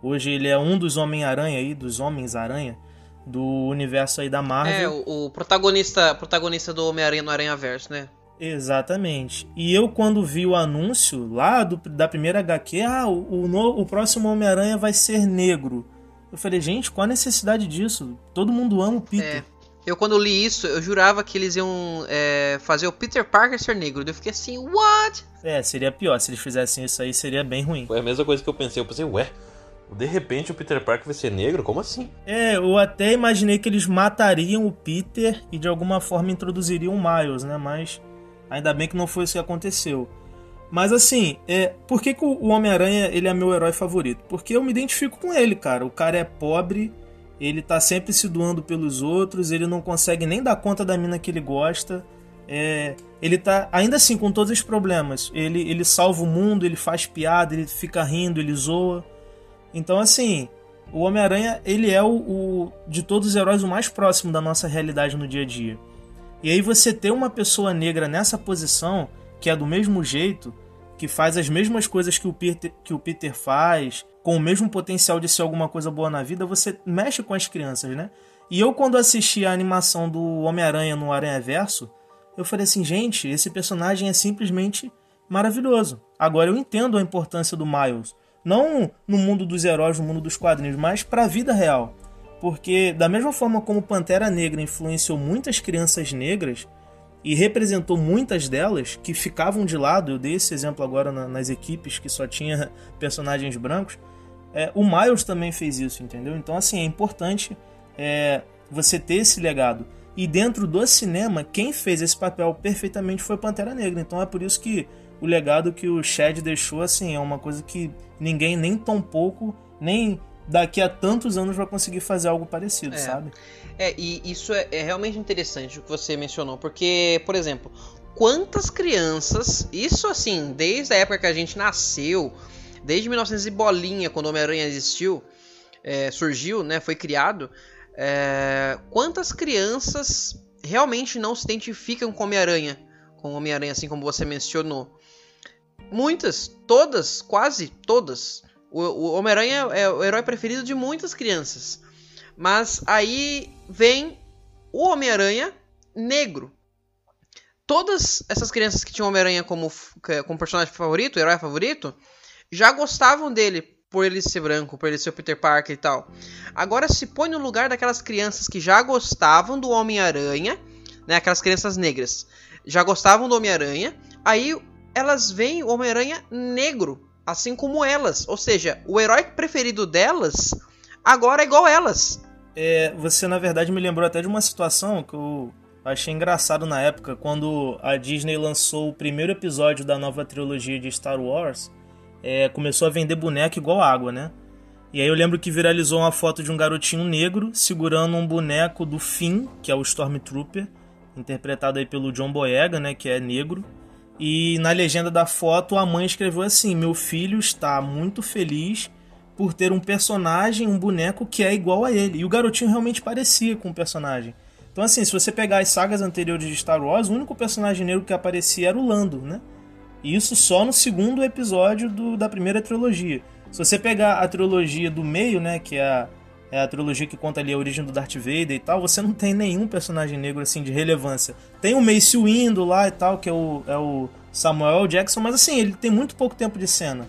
hoje ele é um dos Homem-Aranha aí, dos Homens-Aranha do universo aí da Marvel. É, o, o protagonista, protagonista do Homem-Aranha no Aranha-Verso, né? Exatamente. E eu, quando vi o anúncio lá do, da primeira HQ, ah, o, o, o próximo Homem-Aranha vai ser negro. Eu falei, gente, qual a necessidade disso? Todo mundo ama o Peter. É. Eu, quando li isso, eu jurava que eles iam é, fazer o Peter Parker ser negro. Eu fiquei assim, what? É, seria pior. Se eles fizessem isso aí, seria bem ruim. Foi a mesma coisa que eu pensei. Eu pensei, ué, de repente o Peter Parker vai ser negro? Como assim? É, eu até imaginei que eles matariam o Peter e de alguma forma introduziriam o Miles, né? Mas ainda bem que não foi isso que aconteceu. Mas assim, é, por que, que o Homem-Aranha ele é meu herói favorito? Porque eu me identifico com ele, cara. O cara é pobre ele tá sempre se doando pelos outros, ele não consegue nem dar conta da mina que ele gosta. É, ele tá, ainda assim, com todos os problemas. Ele, ele salva o mundo, ele faz piada, ele fica rindo, ele zoa. Então, assim, o Homem-Aranha, ele é o, o, de todos os heróis, o mais próximo da nossa realidade no dia a dia. E aí você ter uma pessoa negra nessa posição, que é do mesmo jeito, que faz as mesmas coisas que o Peter, que o Peter faz, com o mesmo potencial de ser alguma coisa boa na vida, você mexe com as crianças, né? E eu, quando assisti a animação do Homem-Aranha no Aranha Verso, eu falei assim, gente, esse personagem é simplesmente maravilhoso. Agora eu entendo a importância do Miles. Não no mundo dos heróis, no mundo dos quadrinhos, mas para a vida real. Porque, da mesma forma como Pantera Negra influenciou muitas crianças negras, e representou muitas delas que ficavam de lado. Eu dei esse exemplo agora na, nas equipes que só tinha personagens brancos. É, o Miles também fez isso, entendeu? Então, assim, é importante é, você ter esse legado. E dentro do cinema, quem fez esse papel perfeitamente foi Pantera Negra. Então é por isso que o legado que o Chad deixou, assim, é uma coisa que ninguém nem tão pouco, nem daqui a tantos anos vai conseguir fazer algo parecido, é. sabe? É, e isso é, é, realmente interessante o que você mencionou, porque, por exemplo, quantas crianças, isso assim, desde a época que a gente nasceu, desde 1900 e bolinha, quando o Homem-Aranha existiu, é, surgiu, né, foi criado, é, quantas crianças realmente não se identificam com Homem-Aranha, com Homem-Aranha, assim como você mencionou? Muitas, todas, quase todas. O, o Homem-Aranha é o herói preferido de muitas crianças. Mas aí vem o Homem-Aranha negro. Todas essas crianças que tinham Homem-Aranha como, como personagem favorito, herói favorito, já gostavam dele por ele ser branco, por ele ser o Peter Parker e tal. Agora se põe no lugar daquelas crianças que já gostavam do Homem-Aranha, né, aquelas crianças negras, já gostavam do Homem-Aranha, aí elas veem o Homem-Aranha negro assim como elas. Ou seja, o herói preferido delas agora é igual elas. É, você na verdade me lembrou até de uma situação que eu achei engraçado na época, quando a Disney lançou o primeiro episódio da nova trilogia de Star Wars. É, começou a vender boneco igual água, né? E aí eu lembro que viralizou uma foto de um garotinho negro segurando um boneco do Finn, que é o Stormtrooper, interpretado aí pelo John Boyega, né, que é negro. E na legenda da foto a mãe escreveu assim: "Meu filho está muito feliz por ter um personagem, um boneco que é igual a ele". E o garotinho realmente parecia com o personagem. Então assim, se você pegar as sagas anteriores de Star Wars, o único personagem negro que aparecia era o Lando, né? E isso só no segundo episódio do, da primeira trilogia. Se você pegar a trilogia do meio, né, que é a, é a trilogia que conta ali a origem do Darth Vader e tal, você não tem nenhum personagem negro assim de relevância. Tem o Mace Windu lá e tal, que é o, é o Samuel Jackson, mas assim, ele tem muito pouco tempo de cena.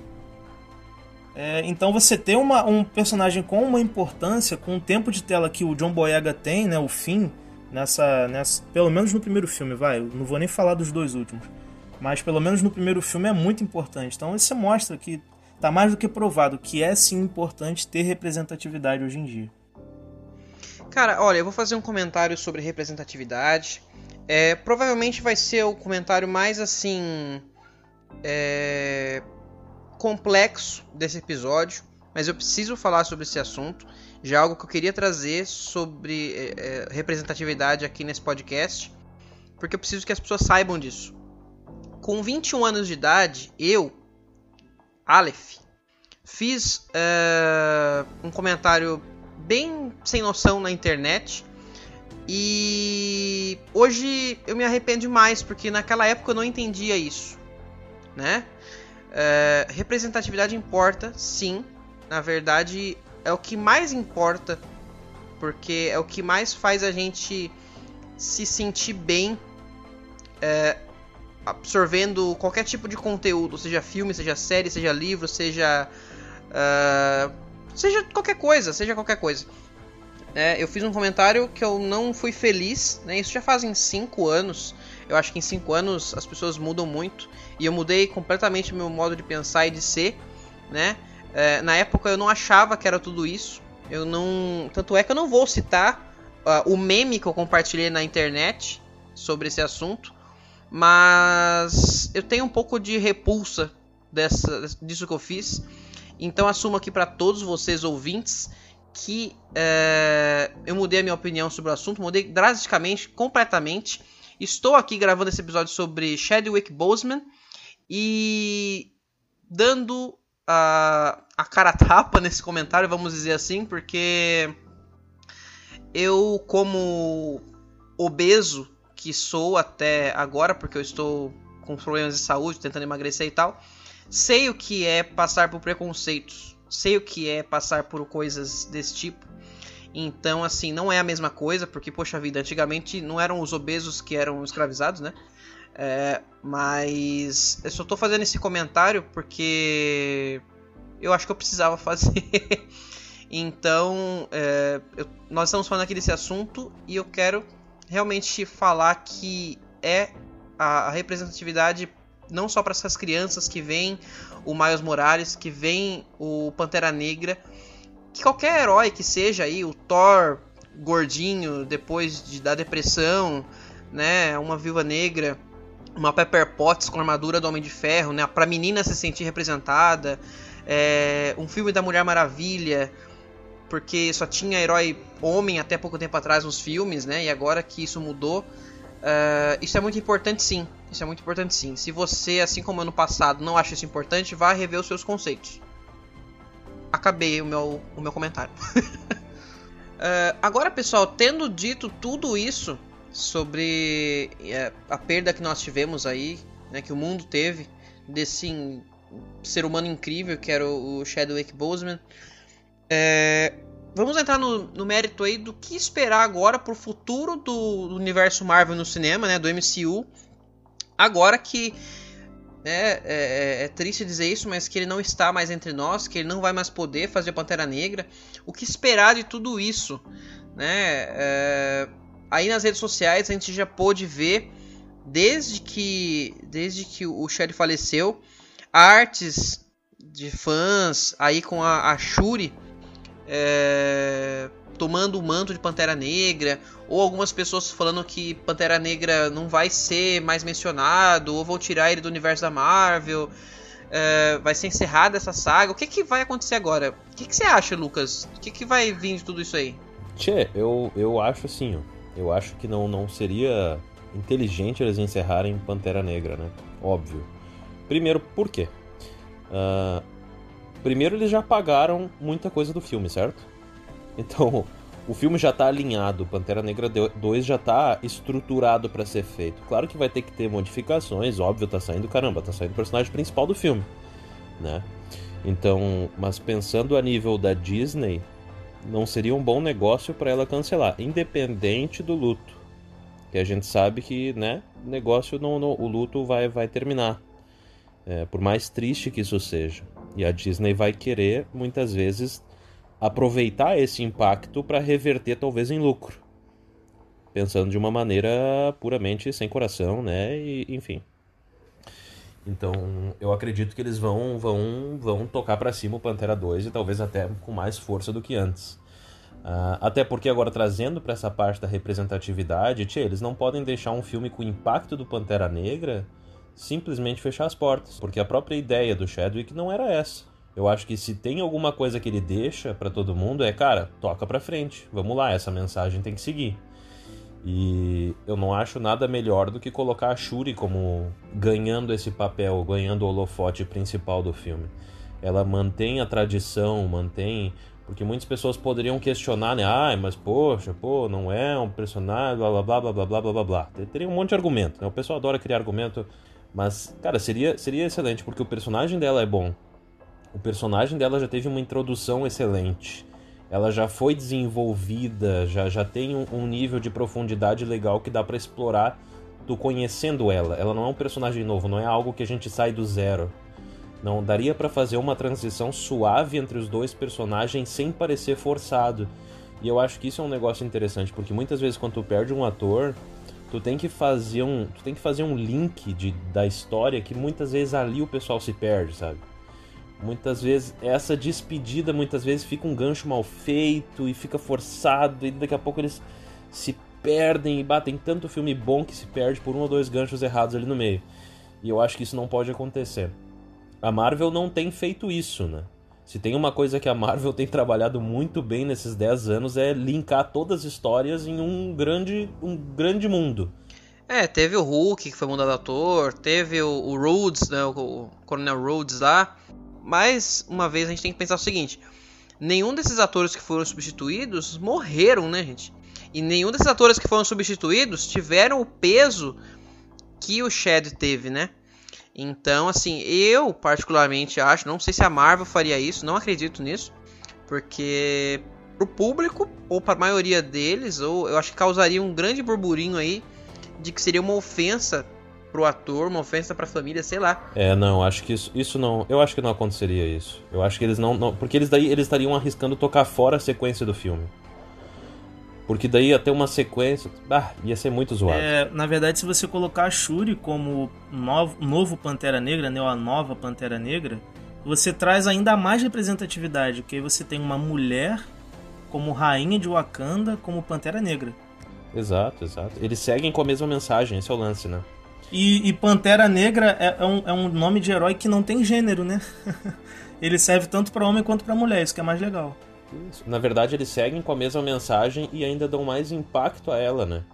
É, então você ter uma, um personagem com uma importância, com o tempo de tela que o John Boyega tem, né, o fim, nessa, nessa, pelo menos no primeiro filme, vai, não vou nem falar dos dois últimos, mas pelo menos no primeiro filme é muito importante. Então isso mostra que Tá mais do que provado que é sim importante ter representatividade hoje em dia. Cara, olha, eu vou fazer um comentário sobre representatividade. É, provavelmente vai ser o comentário mais assim. É, complexo desse episódio, mas eu preciso falar sobre esse assunto. Já é algo que eu queria trazer sobre é, é representatividade aqui nesse podcast, porque eu preciso que as pessoas saibam disso. Com 21 anos de idade, eu, Aleph, fiz uh, um comentário bem sem noção na internet. E hoje eu me arrependo demais, porque naquela época eu não entendia isso. Né? Uh, representatividade importa, sim. Na verdade, é o que mais importa, porque é o que mais faz a gente se sentir bem uh, absorvendo qualquer tipo de conteúdo, seja filme, seja série, seja livro, seja. Uh, seja qualquer coisa, seja qualquer coisa. É, eu fiz um comentário que eu não fui feliz, né? Isso já fazem 5 anos. Eu acho que em 5 anos as pessoas mudam muito. E eu mudei completamente meu modo de pensar e de ser, né? É, na época eu não achava que era tudo isso. Eu não. Tanto é que eu não vou citar uh, o meme que eu compartilhei na internet sobre esse assunto mas eu tenho um pouco de repulsa dessa, disso que eu fiz. Então assumo aqui para todos vocês ouvintes que é, eu mudei a minha opinião sobre o assunto, mudei drasticamente, completamente. Estou aqui gravando esse episódio sobre Chadwick Boseman e dando a, a cara tapa nesse comentário, vamos dizer assim, porque eu como obeso que sou até agora, porque eu estou com problemas de saúde, tentando emagrecer e tal, sei o que é passar por preconceitos, sei o que é passar por coisas desse tipo. Então, assim, não é a mesma coisa, porque, poxa vida, antigamente não eram os obesos que eram escravizados, né? É, mas eu só tô fazendo esse comentário porque eu acho que eu precisava fazer. então, é, eu, nós estamos falando aqui desse assunto e eu quero realmente falar que é a, representatividade não só para essas crianças que vem o Miles Morales, que vem o Pantera Negra, que qualquer herói que seja aí, o Thor gordinho depois de, da depressão, né, uma Viúva Negra, uma Pepper Potts com armadura do Homem de Ferro, né, para menina se sentir representada, é, um filme da Mulher Maravilha, porque só tinha herói homem até pouco tempo atrás nos filmes, né? E agora que isso mudou, uh, isso é muito importante sim. Isso é muito importante sim. Se você, assim como ano passado, não acha isso importante, vá rever os seus conceitos. Acabei o meu, o meu comentário. uh, agora, pessoal, tendo dito tudo isso sobre uh, a perda que nós tivemos aí, né, que o mundo teve desse ser humano incrível que era o Chadwick Boseman, é, vamos entrar no, no, mérito aí do que esperar agora pro futuro do, do, universo Marvel no cinema, né, do MCU. Agora que né, é, é, é, triste dizer isso, mas que ele não está mais entre nós, que ele não vai mais poder fazer Pantera Negra. O que esperar de tudo isso, né? É, aí nas redes sociais a gente já pôde ver desde que desde que o Shed faleceu artes de fãs aí com a, a Shuri é, tomando o manto de Pantera Negra, ou algumas pessoas falando que Pantera Negra não vai ser mais mencionado, ou vão tirar ele do universo da Marvel, é, vai ser encerrada essa saga. O que, que vai acontecer agora? O que, que você acha, Lucas? O que, que vai vir de tudo isso aí? Tchê, eu, eu acho assim, eu acho que não, não seria inteligente eles encerrarem Pantera Negra, né? Óbvio. Primeiro, por quê? Uh, primeiro, eles já pagaram muita coisa do filme, certo? Então, o filme já tá alinhado, Pantera Negra 2 já tá estruturado para ser feito. Claro que vai ter que ter modificações, óbvio, tá saindo, caramba, tá saindo o personagem principal do filme, né? Então, mas pensando a nível da Disney, não seria um bom negócio para ela cancelar, independente do luto. Que a gente sabe que, né, negócio, não, não, o luto vai, vai terminar. É, por mais triste que isso seja. E a Disney vai querer, muitas vezes, aproveitar esse impacto para reverter talvez em lucro. Pensando de uma maneira puramente sem coração, né? E, enfim. Então, eu acredito que eles vão vão vão tocar para cima o Pantera 2 e talvez até com mais força do que antes. Uh, até porque agora trazendo para essa parte da representatividade, tchê, eles não podem deixar um filme com o impacto do Pantera Negra simplesmente fechar as portas, porque a própria ideia do Chadwick não era essa. Eu acho que se tem alguma coisa que ele deixa para todo mundo é, cara, toca para frente. Vamos lá, essa mensagem tem que seguir. E eu não acho nada melhor do que colocar a Shuri como ganhando esse papel, ganhando o holofote principal do filme. Ela mantém a tradição, mantém porque muitas pessoas poderiam questionar, né? Ah, mas poxa, pô, não é um personagem, blá blá blá blá blá blá blá blá. Teria um monte de argumento, né? O pessoal adora criar argumento, mas, cara, seria, seria excelente, porque o personagem dela é bom. O personagem dela já teve uma introdução excelente. Ela já foi desenvolvida, já, já tem um, um nível de profundidade legal que dá para explorar tu conhecendo ela. Ela não é um personagem novo, não é algo que a gente sai do zero. Não daria para fazer uma transição suave entre os dois personagens sem parecer forçado. E eu acho que isso é um negócio interessante, porque muitas vezes quando tu perde um ator, tu tem que fazer um, tu tem que fazer um link de, da história que muitas vezes ali o pessoal se perde, sabe? Muitas vezes, essa despedida muitas vezes fica um gancho mal feito e fica forçado, e daqui a pouco eles se perdem e batem tanto filme bom que se perde por um ou dois ganchos errados ali no meio. E eu acho que isso não pode acontecer. A Marvel não tem feito isso, né? Se tem uma coisa que a Marvel tem trabalhado muito bem nesses 10 anos é linkar todas as histórias em um grande, um grande mundo. É, teve o Hulk, que foi mudado ator, teve o, o Rhodes, né, o, Coronel Rhodes lá, mais uma vez a gente tem que pensar o seguinte: nenhum desses atores que foram substituídos morreram, né, gente? E nenhum desses atores que foram substituídos tiveram o peso que o Shed teve, né? Então, assim, eu particularmente acho, não sei se a Marvel faria isso, não acredito nisso, porque pro público ou para a maioria deles, ou eu acho que causaria um grande burburinho aí de que seria uma ofensa pro ator, uma ofensa pra família, sei lá. É, não, acho que isso, isso não. Eu acho que não aconteceria isso. Eu acho que eles não. não porque eles daí eles estariam arriscando tocar fora a sequência do filme. Porque daí ia ter uma sequência. Ah, ia ser muito zoado. É, na verdade, se você colocar a Shuri como novo, novo Pantera Negra, né? Ou a nova Pantera Negra, você traz ainda mais representatividade. Porque aí você tem uma mulher como rainha de Wakanda, como Pantera Negra. Exato, exato. Eles seguem com a mesma mensagem, esse é o lance, né? E, e Pantera Negra é, é, um, é um nome de herói que não tem gênero, né? ele serve tanto para homem quanto para mulher, isso que é mais legal. Isso. Na verdade, eles seguem com a mesma mensagem e ainda dão mais impacto a ela, né?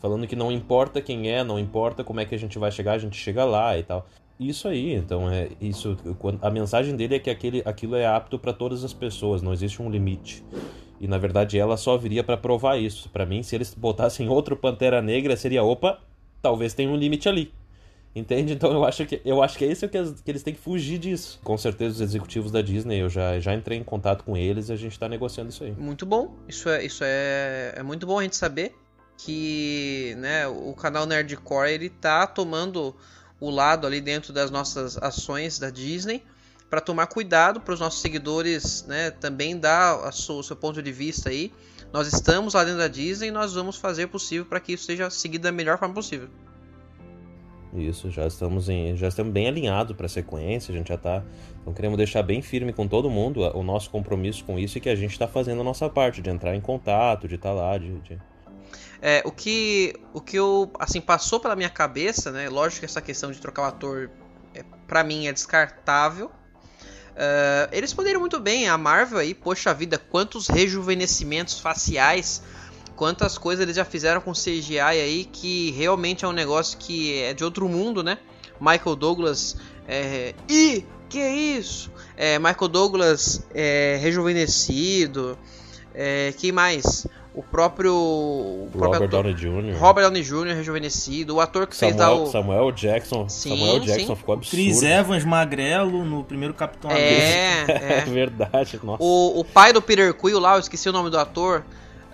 Falando que não importa quem é, não importa como é que a gente vai chegar, a gente chega lá e tal. Isso aí, então é isso. A mensagem dele é que aquele, aquilo é apto para todas as pessoas, não existe um limite. E na verdade ela só viria para provar isso. Para mim, se eles botassem outro Pantera Negra, seria opa, talvez tenha um limite ali. Entende? Então eu acho que eu acho que é isso que, que eles têm que fugir disso. Com certeza os executivos da Disney, eu já, já entrei em contato com eles e a gente está negociando isso aí. Muito bom. Isso é isso é, é muito bom a gente saber que, né, o canal Nerdcore ele tá tomando o lado ali dentro das nossas ações da Disney para tomar cuidado para os nossos seguidores, né, também dar sua, o seu ponto de vista aí. Nós estamos lá dentro da Disney e nós vamos fazer o possível para que isso seja seguido da melhor forma possível. Isso, já estamos em, já estamos bem alinhados para a sequência, a gente já tá, então queremos deixar bem firme com todo mundo o nosso compromisso com isso e que a gente está fazendo a nossa parte de entrar em contato, de estar tá lá, de, de... É, o que o que eu assim passou pela minha cabeça, né? Lógico que essa questão de trocar o ator é, para mim é descartável. Uh, eles poderiam muito bem, a Marvel aí, poxa vida, quantos rejuvenescimentos faciais quantas coisas eles já fizeram com CGI aí que realmente é um negócio que é de outro mundo, né? Michael Douglas é, e que é isso? É, Michael Douglas é, rejuvenescido. É, quem mais? O próprio, o próprio Robert Downey Jr. Robert Downey Jr. rejuvenescido. O ator que Samuel, fez lá o. Samuel Jackson. Sim, Samuel Jackson sim. ficou absurdo. Chris Evans magrelo no primeiro Capitão é, América. É, é verdade. Nossa. O, o pai do Peter Quill lá, eu esqueci o nome do ator.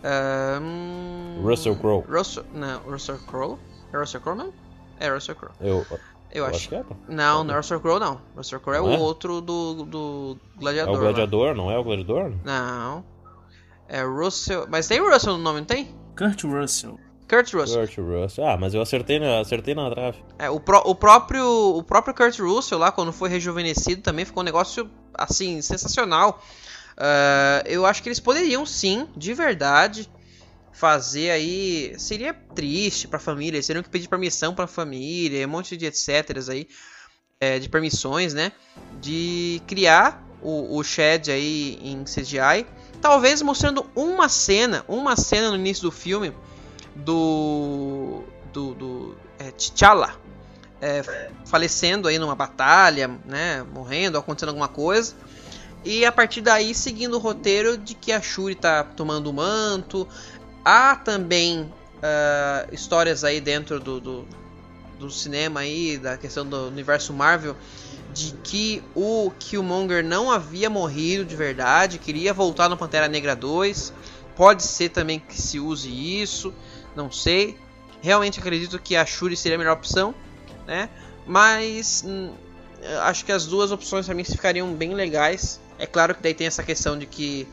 Um... Russell Crowe. Russell, não, Russell Crowe? É Russell Crowe não? É Russell Crowe. Eu, eu, eu acho. acho que é. Não, não é Russell Crowe não. Russell Crowe é o é? outro do, do Gladiador. É o Gladiador, lá. não é o Gladiador? Não. É Russell. Mas tem Russell no nome, não tem? Kurt Russell. Kurt Russell. Kurt Russell. Ah, mas eu acertei na, acertei na trave. É, o, pro, o, próprio, o próprio Kurt Russell lá, quando foi rejuvenescido, também ficou um negócio, assim, sensacional. Uh, eu acho que eles poderiam sim, de verdade, fazer aí. Seria triste pra família, eles teriam que pedir permissão pra família, um monte de etc. aí, é, de permissões, né? De criar o, o Shed aí em CGI. Talvez mostrando uma cena, uma cena no início do filme do. do. do é, T'Challa. É, falecendo aí numa batalha, né? Morrendo, acontecendo alguma coisa. E a partir daí, seguindo o roteiro de que a Shuri tá tomando o manto. Há também uh, histórias aí dentro do, do, do, cinema aí, da questão do universo Marvel, de que o Killmonger não havia morrido de verdade, queria voltar no Pantera Negra 2. Pode ser também que se use isso, não sei. Realmente acredito que a Shuri seria a melhor opção, né? Mas hum, acho que as duas opções para mim ficariam bem legais. É claro que daí tem essa questão de que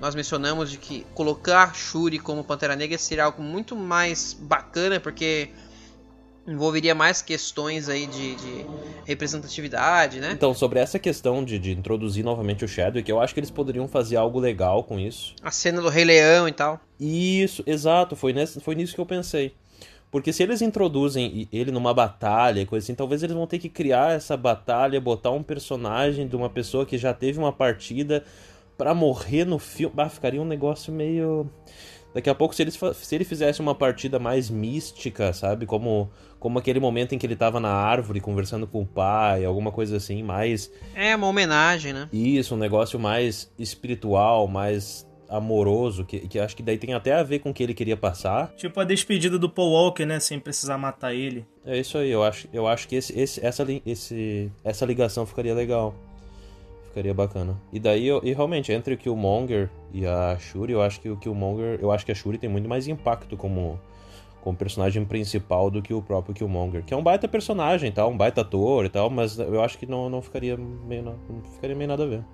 nós mencionamos de que colocar Shuri como Pantera Negra seria algo muito mais bacana, porque envolveria mais questões aí de, de, representatividade, né? Então, sobre essa questão de, de introduzir novamente o Chadwick, eu acho que eles poderiam fazer algo legal com isso. A cena do Rei Leão e tal. Isso, exato, foi, nesse, foi nisso que eu pensei. Porque se eles introduzem ele numa batalha, coisa assim, talvez eles vão ter que criar essa batalha, botar um personagem de uma pessoa que já teve uma partida para morrer no filme. Ah, ficaria um negócio meio. Daqui a pouco, se, eles, se ele fizesse uma partida mais mística, sabe? Como, como aquele momento em que ele tava na árvore conversando com o pai, alguma coisa assim, mais. É, uma homenagem, né? Isso, um negócio mais espiritual, mais amoroso, que, que acho que daí tem até a ver com o que ele queria passar. Tipo a despedida do Paul Walker, né? Sem precisar matar ele. É isso aí, eu acho, eu acho que esse, esse, essa, esse, essa ligação ficaria legal. Ficaria bacana. E daí, eu, e realmente, entre o Killmonger e a Shuri, eu acho que o Killmonger. Eu acho que a Shuri tem muito mais impacto como, como personagem principal do que o próprio Killmonger. Que é um baita personagem tal, um baita ator e tal, mas eu acho que não, não ficaria meio. Não, não ficaria meio nada a ver.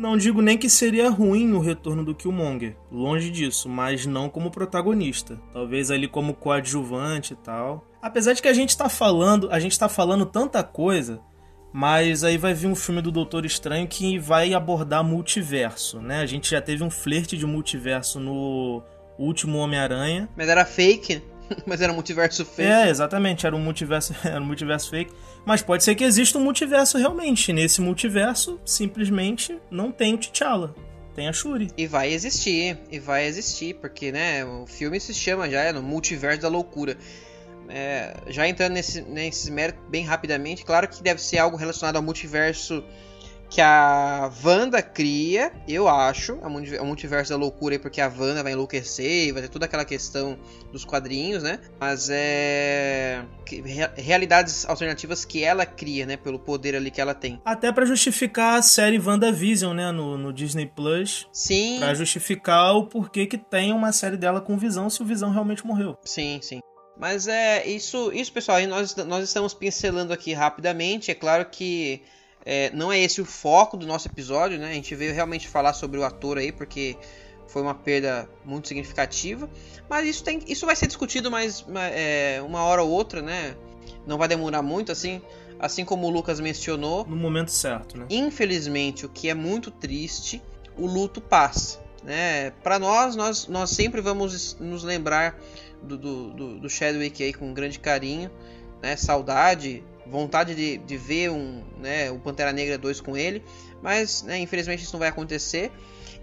Não digo nem que seria ruim o retorno do Killmonger, longe disso, mas não como protagonista. Talvez ali como coadjuvante e tal. Apesar de que a gente tá falando, a gente tá falando tanta coisa, mas aí vai vir um filme do Doutor Estranho que vai abordar multiverso, né? A gente já teve um flerte de multiverso no último Homem-Aranha. Mas era fake, mas era um multiverso fake. É, exatamente, era um multiverso, era um multiverso fake. Mas pode ser que exista um multiverso realmente. Nesse multiverso, simplesmente não tem o T'Challa. Tem a Shuri. E vai existir, e vai existir, porque, né, o filme se chama já, é no Multiverso da Loucura. É, já entrando nesse, nesse mérito bem rapidamente, claro que deve ser algo relacionado ao multiverso que a Wanda cria, eu acho, é um multiverso da loucura aí, porque a Wanda vai enlouquecer, vai ter toda aquela questão dos quadrinhos, né? Mas é. realidades alternativas que ela cria, né? Pelo poder ali que ela tem. Até para justificar a série WandaVision, né? No, no Disney Plus. Sim. Pra justificar o porquê que tem uma série dela com Visão se o Visão realmente morreu. Sim, sim. Mas é isso, isso pessoal, aí nós, nós estamos pincelando aqui rapidamente. É claro que é, não é esse o foco do nosso episódio, né? A gente veio realmente falar sobre o ator aí, porque foi uma perda muito significativa. Mas isso, tem, isso vai ser discutido mais é, uma hora ou outra, né? não vai demorar muito assim, assim como o Lucas mencionou. No momento certo, né? Infelizmente, o que é muito triste, o luto passa. Né? Para nós, nós, nós sempre vamos nos lembrar do, do, do, Chadwick aí com grande carinho, né? saudade, vontade de, de ver um, né, o Pantera Negra 2 com ele, mas né, infelizmente isso não vai acontecer.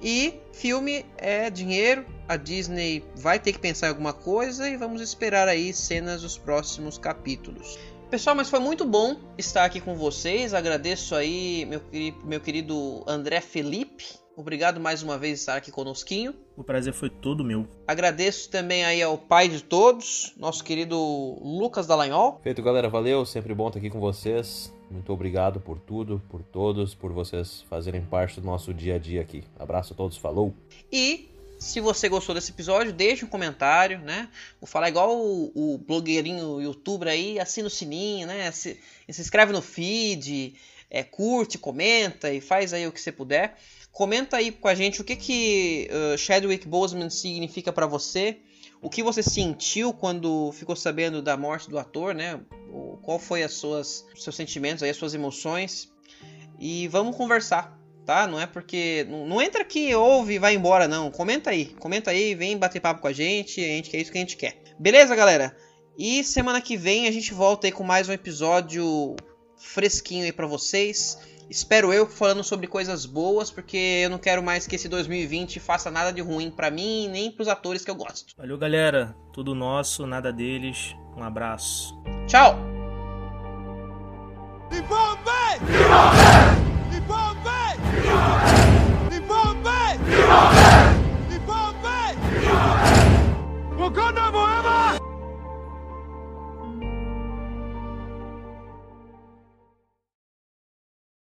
E filme é dinheiro, a Disney vai ter que pensar em alguma coisa e vamos esperar aí cenas dos próximos capítulos. Pessoal, mas foi muito bom estar aqui com vocês. Agradeço aí meu, meu querido André Felipe. Obrigado mais uma vez por estar aqui conosquinho. O prazer foi todo meu. Agradeço também aí ao pai de todos, nosso querido Lucas Dallagnol. Feito, galera. Valeu. Sempre bom estar aqui com vocês. Muito obrigado por tudo, por todos, por vocês fazerem parte do nosso dia a dia aqui. Abraço a todos, falou! E se você gostou desse episódio, deixe um comentário, né? Vou falar igual o, o blogueirinho youtuber aí, assina o sininho, né? Se, se inscreve no feed, é, curte, comenta e faz aí o que você puder. Comenta aí com a gente o que que uh, Chadwick Boseman significa para você o que você sentiu quando ficou sabendo da morte do ator, né? Qual foi as suas seus sentimentos aí, as suas emoções? E vamos conversar, tá? Não é porque não, não entra aqui, ouve e vai embora não. Comenta aí, comenta aí, vem bater papo com a gente, a gente quer isso que a gente quer. Beleza, galera? E semana que vem a gente volta aí com mais um episódio fresquinho aí para vocês. Espero eu falando sobre coisas boas, porque eu não quero mais que esse 2020 faça nada de ruim para mim nem para os atores que eu gosto. Valeu, galera. Tudo nosso, nada deles. Um abraço. Tchau. Wakanda forever!